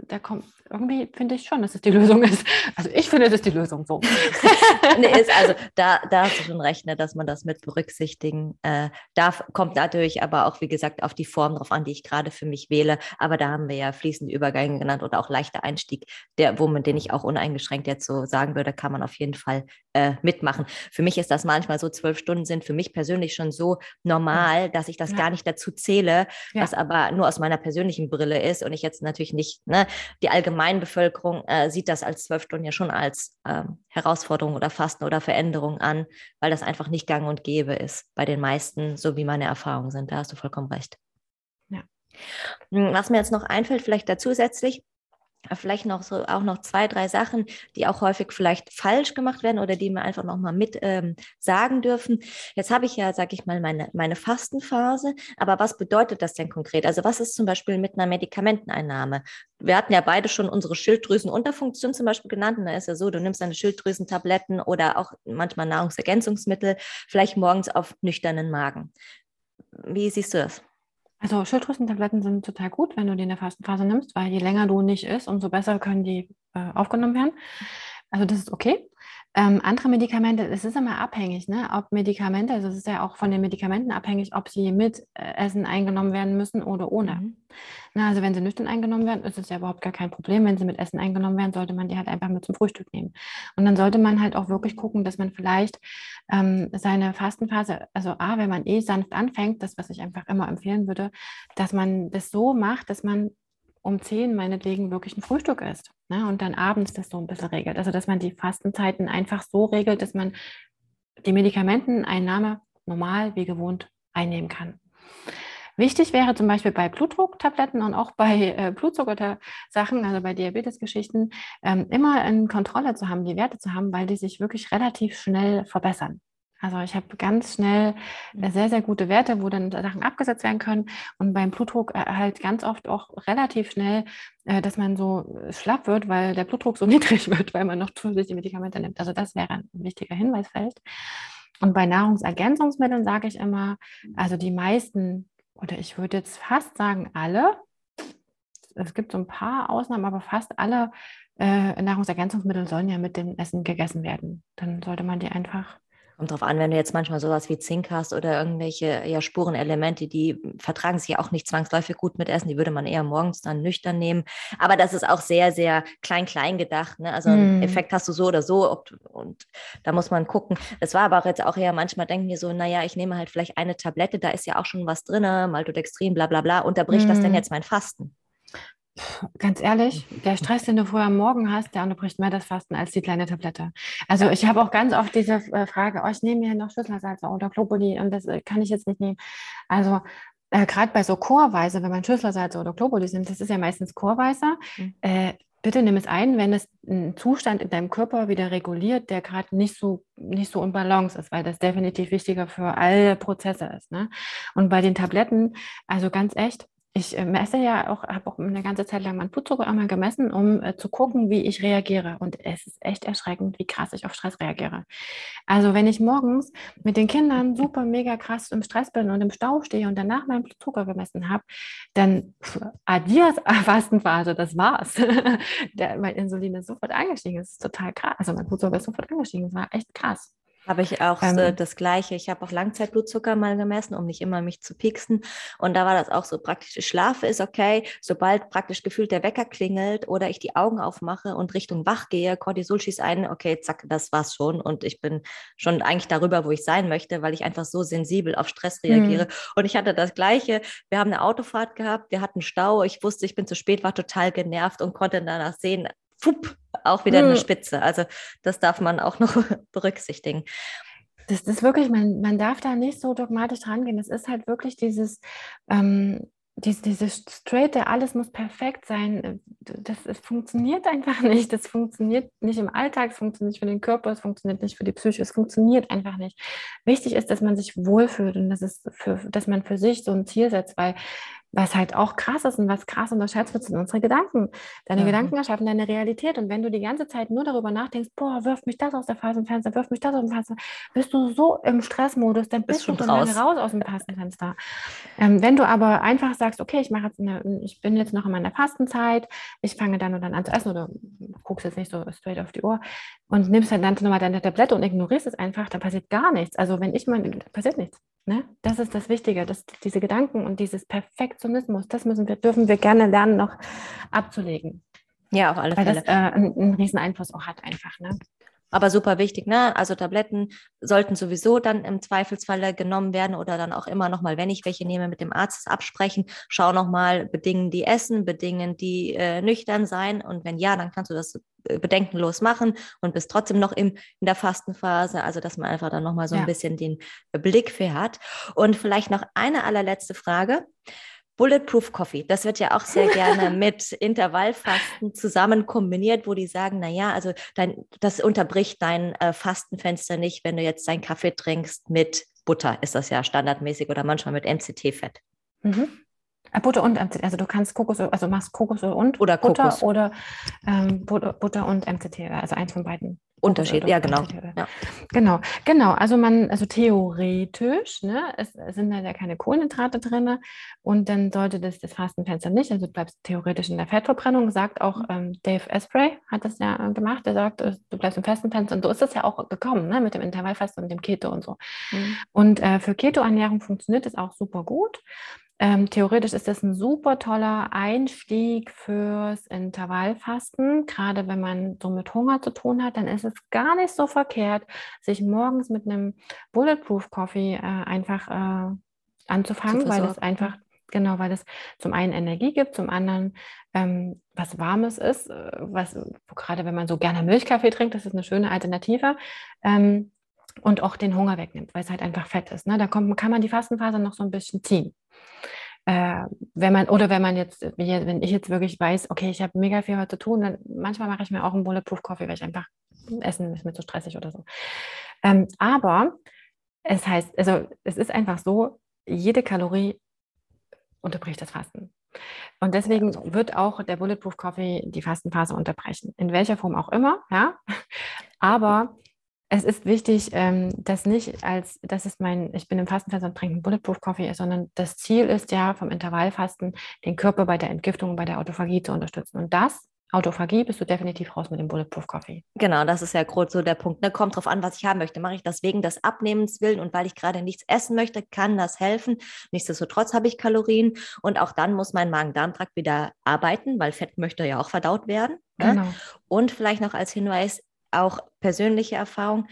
da kommt irgendwie finde ich schon, dass es die Lösung ist. Also ich finde, das ist die Lösung so. nee, ist also da, da hast du schon recht, ne, dass man das mit berücksichtigen äh, darf. Kommt natürlich aber auch, wie gesagt, auf die Form drauf an, die ich gerade für mich wähle. Aber da haben wir ja fließende Übergänge genannt oder auch leichter Einstieg, der, wo man den ich auch uneingeschränkt jetzt so sagen würde, kann man auf jeden Fall äh, mitmachen. Für mich ist das manchmal so, zwölf Stunden sind für mich persönlich schon so normal, dass ich das ja. gar nicht dazu zähle, ja. was aber nur aus meiner persönlichen Brille ist und ich jetzt natürlich nicht, ne, die Allgemeinbevölkerung äh, sieht das als zwölf Stunden ja schon als ähm, Herausforderung oder Fasten oder Veränderung an, weil das einfach nicht gang und gäbe ist bei den meisten, so wie meine Erfahrungen sind. Da hast du vollkommen recht. Ja. Hm, was mir jetzt noch einfällt, vielleicht da zusätzlich, vielleicht noch so auch noch zwei, drei Sachen, die auch häufig vielleicht falsch gemacht werden oder die wir einfach noch mal mit ähm, sagen dürfen. Jetzt habe ich ja, sage ich mal, meine, meine Fastenphase, aber was bedeutet das denn konkret? Also was ist zum Beispiel mit einer Medikamenteneinnahme? Wir hatten ja beide schon unsere Schilddrüsenunterfunktion zum Beispiel genannt. Und da ist ja so, du nimmst deine Schilddrüsentabletten oder auch manchmal Nahrungsergänzungsmittel, vielleicht morgens auf nüchternen Magen. Wie siehst du das? Also Schilddrüsentabletten sind total gut, wenn du die in der Fastenphase nimmst, weil je länger du nicht isst, umso besser können die äh, aufgenommen werden. Also das ist okay. Ähm, andere Medikamente, es ist immer abhängig, ne? ob Medikamente, also es ist ja auch von den Medikamenten abhängig, ob sie mit äh, Essen eingenommen werden müssen oder ohne. Mhm. Na, also wenn sie nüchtern eingenommen werden, ist es ja überhaupt gar kein Problem. Wenn sie mit Essen eingenommen werden, sollte man die halt einfach mit zum Frühstück nehmen. Und dann sollte man halt auch wirklich gucken, dass man vielleicht ähm, seine Fastenphase, also A, wenn man eh sanft anfängt, das, was ich einfach immer empfehlen würde, dass man das so macht, dass man um 10 meinetwegen wirklich ein Frühstück isst ne? und dann abends das so ein bisschen regelt. Also dass man die Fastenzeiten einfach so regelt, dass man die Medikamenteneinnahme normal wie gewohnt einnehmen kann. Wichtig wäre zum Beispiel bei Blutdrucktabletten und auch bei äh, Blutzuckersachen, also bei Diabetesgeschichten, ähm, immer in Kontrolle zu haben, die Werte zu haben, weil die sich wirklich relativ schnell verbessern. Also ich habe ganz schnell äh, sehr, sehr gute Werte, wo dann Sachen abgesetzt werden können. Und beim Blutdruck äh, halt ganz oft auch relativ schnell, äh, dass man so schlapp wird, weil der Blutdruck so niedrig wird, weil man noch zusätzliche Medikamente nimmt. Also das wäre ein wichtiger Hinweisfeld. Und bei Nahrungsergänzungsmitteln sage ich immer, also die meisten, oder ich würde jetzt fast sagen alle, es gibt so ein paar Ausnahmen, aber fast alle äh, Nahrungsergänzungsmittel sollen ja mit dem Essen gegessen werden. Dann sollte man die einfach Kommt drauf an, wenn du jetzt manchmal sowas wie Zink hast oder irgendwelche ja, Spurenelemente, die vertragen sich ja auch nicht zwangsläufig gut mit Essen, die würde man eher morgens dann nüchtern nehmen. Aber das ist auch sehr, sehr klein-klein gedacht. Ne? Also einen mm. Effekt hast du so oder so ob, und da muss man gucken. Das war aber auch jetzt auch eher manchmal denken wir so, naja, ich nehme halt vielleicht eine Tablette, da ist ja auch schon was drin, Maltodextrin, bla bla bla. Unterbricht mm. das denn hm. jetzt mein Fasten? Ganz ehrlich, der Stress, den du vorher am Morgen hast, der unterbricht mehr das Fasten als die kleine Tablette. Also ich habe auch ganz oft diese äh, Frage, oh, ich nehme mir noch Schüsselsalze oder Globuli und das äh, kann ich jetzt nicht nehmen. Also äh, gerade bei so Chorweise, wenn man Schüsselsalze oder Globuli nimmt, das ist ja meistens Chorweise, mhm. äh, bitte nimm es ein, wenn es einen Zustand in deinem Körper wieder reguliert, der gerade nicht so, nicht so in Balance ist, weil das definitiv wichtiger für alle Prozesse ist. Ne? Und bei den Tabletten, also ganz echt, ich äh, messe ja auch, habe auch eine ganze Zeit lang meinen Blutzucker einmal gemessen, um äh, zu gucken, wie ich reagiere. Und es ist echt erschreckend, wie krass ich auf Stress reagiere. Also wenn ich morgens mit den Kindern super mega krass im Stress bin und im Stau stehe und danach meinen Blutzucker gemessen habe, dann adios Fastenphase, das war's. Der, mein Insulin ist sofort angestiegen. Das ist total krass. Also mein Blutzucker ist sofort angestiegen. Das war echt krass. Habe ich auch ähm, das Gleiche. Ich habe auch Langzeitblutzucker mal gemessen, um nicht immer mich zu pieksen. Und da war das auch so praktisch. Ich schlafe ist okay. Sobald praktisch gefühlt der Wecker klingelt oder ich die Augen aufmache und Richtung wach gehe, Cortisol schießt ein, okay, zack, das war's schon. Und ich bin schon eigentlich darüber, wo ich sein möchte, weil ich einfach so sensibel auf Stress reagiere. Mhm. Und ich hatte das Gleiche. Wir haben eine Autofahrt gehabt, wir hatten Stau. Ich wusste, ich bin zu spät, war total genervt und konnte danach sehen, fupp, auch wieder eine hm. Spitze. Also das darf man auch noch berücksichtigen. Das ist wirklich, man, man darf da nicht so dogmatisch rangehen. Es ist halt wirklich dieses, ähm, dieses, dieses straight, alles muss perfekt sein. Das, das funktioniert einfach nicht. Das funktioniert nicht im Alltag, es funktioniert nicht für den Körper, es funktioniert nicht für die Psyche, es funktioniert einfach nicht. Wichtig ist, dass man sich wohlfühlt und dass, es für, dass man für sich so ein Ziel setzt, weil was halt auch krass ist und was krass unterschätzt wird, sind unsere Gedanken. Deine ja. Gedanken erschaffen deine Realität. Und wenn du die ganze Zeit nur darüber nachdenkst, boah, wirft mich das aus der Phasenfenster, wirft mich das aus dem Fenster, bist du so im Stressmodus, dann bist, bist du raus. raus aus dem Phasenfenster. Ähm, wenn du aber einfach sagst, okay, ich mache jetzt eine, ich bin jetzt noch in meiner Fastenzeit, ich fange dann und dann an zu essen oder guckst jetzt nicht so straight auf die Uhr und nimmst dann, dann nochmal deine Tablette und ignorierst es einfach, dann passiert gar nichts. Also wenn ich mal, passiert nichts. Ne? Das ist das Wichtige, dass diese Gedanken und dieses Perfektionismus, das müssen wir, dürfen wir gerne lernen, noch abzulegen. Ja, auf alle Weil Fälle. das äh, einen, einen riesen Einfluss auch hat einfach. Ne? Aber super wichtig, ne? Also Tabletten sollten sowieso dann im Zweifelsfalle genommen werden oder dann auch immer nochmal, wenn ich welche nehme, mit dem Arzt absprechen. Schau nochmal, bedingen die Essen, bedingen die äh, nüchtern sein und wenn ja, dann kannst du das bedenkenlos machen und bist trotzdem noch im, in der Fastenphase. Also, dass man einfach dann nochmal so ja. ein bisschen den Blick für hat. Und vielleicht noch eine allerletzte Frage. Bulletproof Coffee, das wird ja auch sehr gerne mit Intervallfasten zusammen kombiniert, wo die sagen, na ja, also dein, das unterbricht dein äh, Fastenfenster nicht, wenn du jetzt deinen Kaffee trinkst mit Butter, ist das ja standardmäßig oder manchmal mit MCT-Fett. Mhm. Äh, Butter und MCT, also du kannst Kokosöl, also machst Kokosöl und oder Butter Kokos. oder ähm, Butter, und MCT, also eins von beiden. Unterschied, ja genau. Ja. Genau, genau. Also man, also theoretisch, ne, es, sind da ja keine Kohlenhydrate drin und dann sollte das das Fastenfenster nicht, also du bleibst theoretisch in der Fettverbrennung, sagt auch mhm. ähm, Dave Asprey, hat das ja äh, gemacht, der sagt, äh, du bleibst im Fastenfenster und so ist das ja auch gekommen, ne, mit dem Intervallfasten und dem Keto und so. Mhm. Und äh, für Keto-Ernährung funktioniert das auch super gut. Ähm, theoretisch ist das ein super toller Einstieg fürs Intervallfasten. Gerade wenn man so mit Hunger zu tun hat, dann ist es gar nicht so verkehrt, sich morgens mit einem Bulletproof Coffee äh, einfach äh, anzufangen, weil es einfach Genau, weil es zum einen Energie gibt, zum anderen ähm, was Warmes ist, äh, was gerade wenn man so gerne Milchkaffee trinkt, das ist eine schöne Alternative. Ähm, und auch den Hunger wegnimmt, weil es halt einfach Fett ist. Ne? Da kommt, kann man die Fastenphase noch so ein bisschen ziehen. Äh, wenn man, oder wenn man jetzt, wenn ich jetzt wirklich weiß, okay, ich habe mega viel heute zu tun, dann manchmal mache ich mir auch einen Bulletproof Coffee, weil ich einfach essen ist mir zu stressig oder so. Ähm, aber es heißt, also es ist einfach so, jede Kalorie unterbricht das Fasten. Und deswegen wird auch der Bulletproof Coffee die Fastenphase unterbrechen. In welcher Form auch immer, ja. Aber es ist wichtig, ähm, dass nicht als, das ist mein, ich bin im Fastenfest und trinke einen Bulletproof Coffee, sondern das Ziel ist ja vom Intervallfasten, den Körper bei der Entgiftung und bei der Autophagie zu unterstützen. Und das Autophagie bist du definitiv raus mit dem Bulletproof Coffee. Genau, das ist ja groß so der Punkt. Ne? Kommt drauf an, was ich haben möchte. Mache ich das wegen des Abnehmens willen und weil ich gerade nichts essen möchte, kann das helfen. Nichtsdestotrotz habe ich Kalorien und auch dann muss mein Magen-Darm-Trakt wieder arbeiten, weil Fett möchte ja auch verdaut werden. Ne? Genau. Und vielleicht noch als Hinweis, auch persönliche Erfahrung,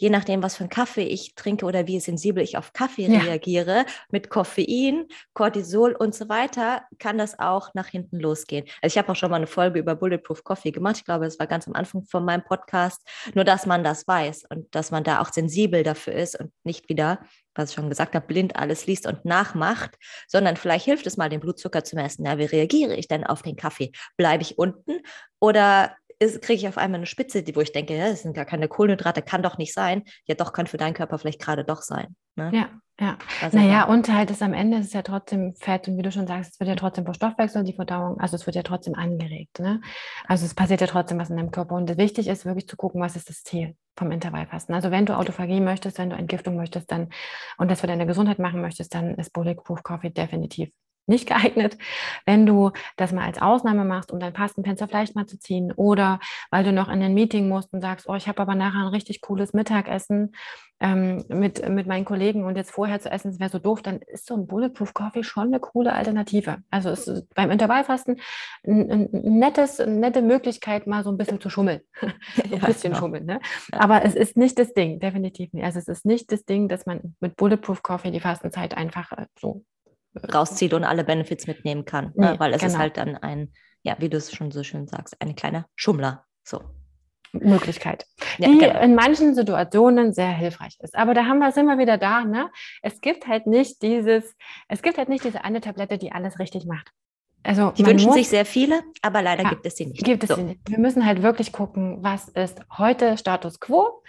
je nachdem, was für einen Kaffee ich trinke oder wie sensibel ich auf Kaffee ja. reagiere, mit Koffein, Cortisol und so weiter, kann das auch nach hinten losgehen. Also ich habe auch schon mal eine Folge über Bulletproof Coffee gemacht. Ich glaube, das war ganz am Anfang von meinem Podcast. Nur, dass man das weiß und dass man da auch sensibel dafür ist und nicht wieder, was ich schon gesagt habe, blind alles liest und nachmacht, sondern vielleicht hilft es mal, den Blutzucker zu messen. Ja, wie reagiere ich denn auf den Kaffee? Bleibe ich unten oder kriege ich auf einmal eine Spitze, die, wo ich denke, ja, das sind gar keine Kohlenhydrate, kann doch nicht sein. Ja, doch, kann für deinen Körper vielleicht gerade doch sein. Ne? Ja, ja. Also naja, und halt ist am Ende ist ja trotzdem Fett und wie du schon sagst, es wird ja trotzdem verstoffwechselt, die Verdauung, also es wird ja trotzdem angeregt. Ne? Also es passiert ja trotzdem was in deinem Körper. Und wichtig ist wirklich zu gucken, was ist das Ziel vom Intervallfasten. Also wenn du Autophagie möchtest, wenn du Entgiftung möchtest, dann und das für deine Gesundheit machen möchtest, dann ist Bulletproof Coffee definitiv nicht geeignet, wenn du das mal als Ausnahme machst, um dein Fastenfenster vielleicht mal zu ziehen oder weil du noch in ein Meeting musst und sagst, oh, ich habe aber nachher ein richtig cooles Mittagessen ähm, mit, mit meinen Kollegen und jetzt vorher zu essen, das wäre so doof, dann ist so ein Bulletproof Coffee schon eine coole Alternative. Also es ist beim Intervallfasten ein, ein nettes, eine nette Möglichkeit, mal so ein bisschen zu schummeln. ein ja, bisschen genau. schummeln. Ne? Ja. Aber es ist nicht das Ding, definitiv nicht. Also es ist nicht das Ding, dass man mit Bulletproof Coffee die Fastenzeit einfach äh, so rauszieht und alle Benefits mitnehmen kann. Ne? Nee, weil es genau. ist halt dann ein, ja, wie du es schon so schön sagst, ein kleiner Schummler. So. Möglichkeit, ja, die genau. in manchen Situationen sehr hilfreich ist. Aber da haben wir es immer wieder da, ne? Es gibt halt nicht dieses, es gibt halt nicht diese eine Tablette, die alles richtig macht. Also die wünschen muss, sich sehr viele, aber leider ja, gibt es sie nicht. Gibt es so. sie nicht. Wir müssen halt wirklich gucken, was ist heute Status quo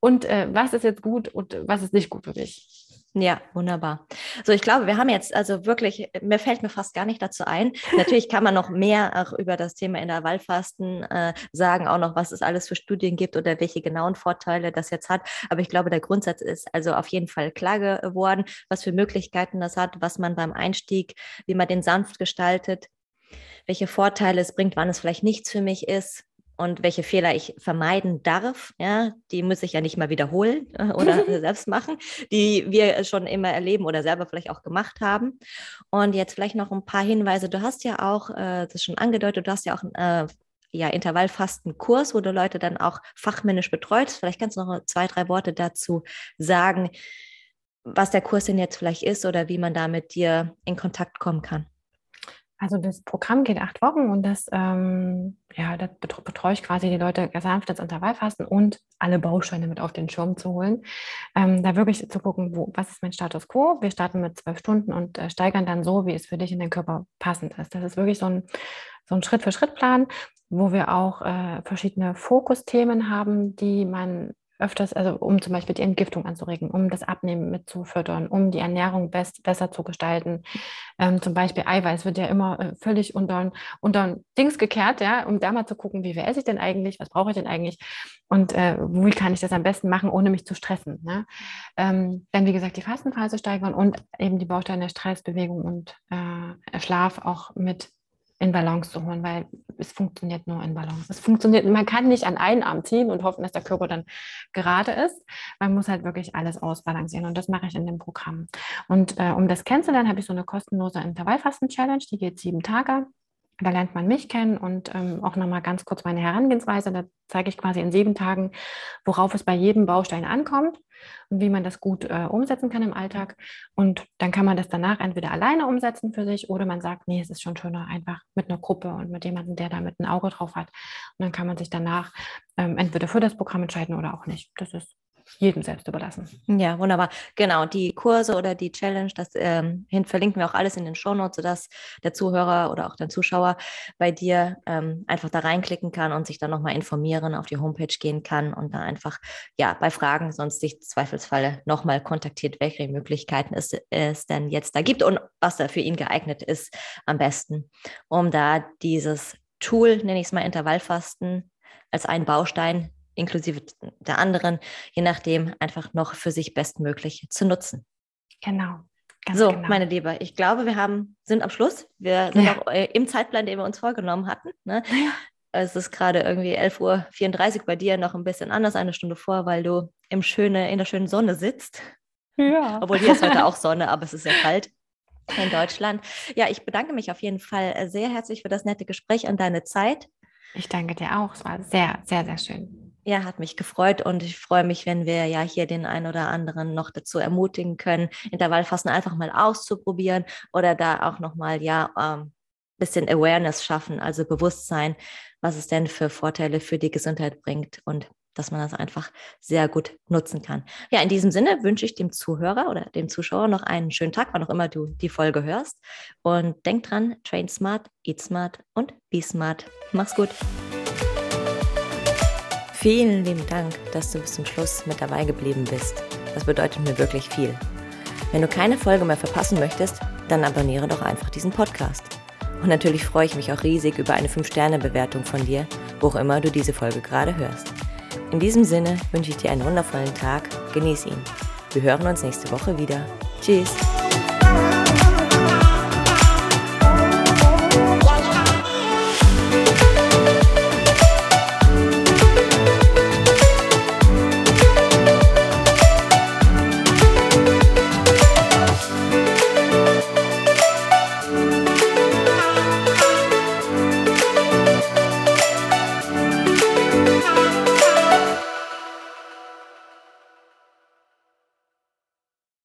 und äh, was ist jetzt gut und was ist nicht gut für mich. Ja, wunderbar. So, ich glaube, wir haben jetzt also wirklich, mir fällt mir fast gar nicht dazu ein. Natürlich kann man noch mehr auch über das Thema Intervallfasten äh, sagen, auch noch, was es alles für Studien gibt oder welche genauen Vorteile das jetzt hat. Aber ich glaube, der Grundsatz ist also auf jeden Fall klar geworden, was für Möglichkeiten das hat, was man beim Einstieg, wie man den sanft gestaltet, welche Vorteile es bringt, wann es vielleicht nichts für mich ist und welche Fehler ich vermeiden darf, ja, die muss ich ja nicht mal wiederholen äh, oder selbst machen, die wir schon immer erleben oder selber vielleicht auch gemacht haben. Und jetzt vielleicht noch ein paar Hinweise. Du hast ja auch, äh, das schon angedeutet, du hast ja auch einen äh, ja, Intervallfastenkurs, wo du Leute dann auch fachmännisch betreust. Vielleicht kannst du noch zwei, drei Worte dazu sagen, was der Kurs denn jetzt vielleicht ist oder wie man da mit dir in Kontakt kommen kann. Also das Programm geht acht Wochen und das, ähm, ja, das betreue ich quasi die Leute sanft ins Intervallfasten und alle Bausteine mit auf den Schirm zu holen. Ähm, da wirklich zu gucken, wo, was ist mein Status quo. Wir starten mit zwölf Stunden und äh, steigern dann so, wie es für dich in den Körper passend ist. Das ist wirklich so ein, so ein Schritt-für-Schritt-Plan, wo wir auch äh, verschiedene Fokusthemen haben, die man öfters, also um zum Beispiel die Entgiftung anzuregen, um das Abnehmen mitzufüttern, um die Ernährung best, besser zu gestalten. Ähm, zum Beispiel Eiweiß wird ja immer äh, völlig unter, unter Dings gekehrt, ja, um da mal zu gucken, wie viel esse ich denn eigentlich, was brauche ich denn eigentlich und äh, wie kann ich das am besten machen, ohne mich zu stressen. Ne? Ähm, dann, wie gesagt, die Fastenphase steigern und eben die Bausteine Stress, Bewegung und äh, Schlaf auch mit in Balance zu holen, weil es funktioniert nur in Balance. Es funktioniert, man kann nicht an einen Arm ziehen und hoffen, dass der Körper dann gerade ist. Man muss halt wirklich alles ausbalancieren und das mache ich in dem Programm. Und äh, um das kennenzulernen, habe ich so eine kostenlose Intervallfasten-Challenge, die geht sieben Tage. Da lernt man mich kennen und ähm, auch nochmal ganz kurz meine Herangehensweise. Da zeige ich quasi in sieben Tagen, worauf es bei jedem Baustein ankommt und wie man das gut äh, umsetzen kann im Alltag. Und dann kann man das danach entweder alleine umsetzen für sich oder man sagt, nee, es ist schon schöner einfach mit einer Gruppe und mit jemandem, der da mit ein Auge drauf hat. Und dann kann man sich danach ähm, entweder für das Programm entscheiden oder auch nicht. Das ist jedem selbst überlassen. Ja, wunderbar. Genau, die Kurse oder die Challenge, das ähm, verlinken wir auch alles in den Shownotes, sodass der Zuhörer oder auch der Zuschauer bei dir ähm, einfach da reinklicken kann und sich dann nochmal informieren, auf die Homepage gehen kann und da einfach, ja, bei Fragen sonst sich Zweifelsfalle nochmal kontaktiert, welche Möglichkeiten es, es denn jetzt da gibt und was da für ihn geeignet ist am besten, um da dieses Tool, nenne ich es mal Intervallfasten, als einen Baustein inklusive der anderen, je nachdem, einfach noch für sich bestmöglich zu nutzen. Genau. so, genau. meine Liebe, ich glaube, wir haben, sind am Schluss. Wir sind ja. auch äh, im Zeitplan, den wir uns vorgenommen hatten. Ne? Ja. Es ist gerade irgendwie 11.34 Uhr bei dir noch ein bisschen anders, eine Stunde vor, weil du im schöne, in der schönen Sonne sitzt. Ja. Obwohl hier ist heute auch Sonne, aber es ist sehr kalt in Deutschland. Ja, ich bedanke mich auf jeden Fall äh, sehr herzlich für das nette Gespräch und deine Zeit. Ich danke dir auch. Es war sehr, sehr, sehr schön. Ja, hat mich gefreut und ich freue mich, wenn wir ja hier den einen oder anderen noch dazu ermutigen können, Intervallfasten einfach mal auszuprobieren oder da auch nochmal ja ähm, bisschen Awareness schaffen, also Bewusstsein, was es denn für Vorteile für die Gesundheit bringt und dass man das einfach sehr gut nutzen kann. Ja, in diesem Sinne wünsche ich dem Zuhörer oder dem Zuschauer noch einen schönen Tag, wann auch immer du die Folge hörst. Und denk dran, train smart, eat smart und be smart. Mach's gut. Vielen lieben Dank, dass du bis zum Schluss mit dabei geblieben bist. Das bedeutet mir wirklich viel. Wenn du keine Folge mehr verpassen möchtest, dann abonniere doch einfach diesen Podcast. Und natürlich freue ich mich auch riesig über eine 5-Sterne-Bewertung von dir, wo auch immer du diese Folge gerade hörst. In diesem Sinne wünsche ich dir einen wundervollen Tag, genieß ihn. Wir hören uns nächste Woche wieder. Tschüss!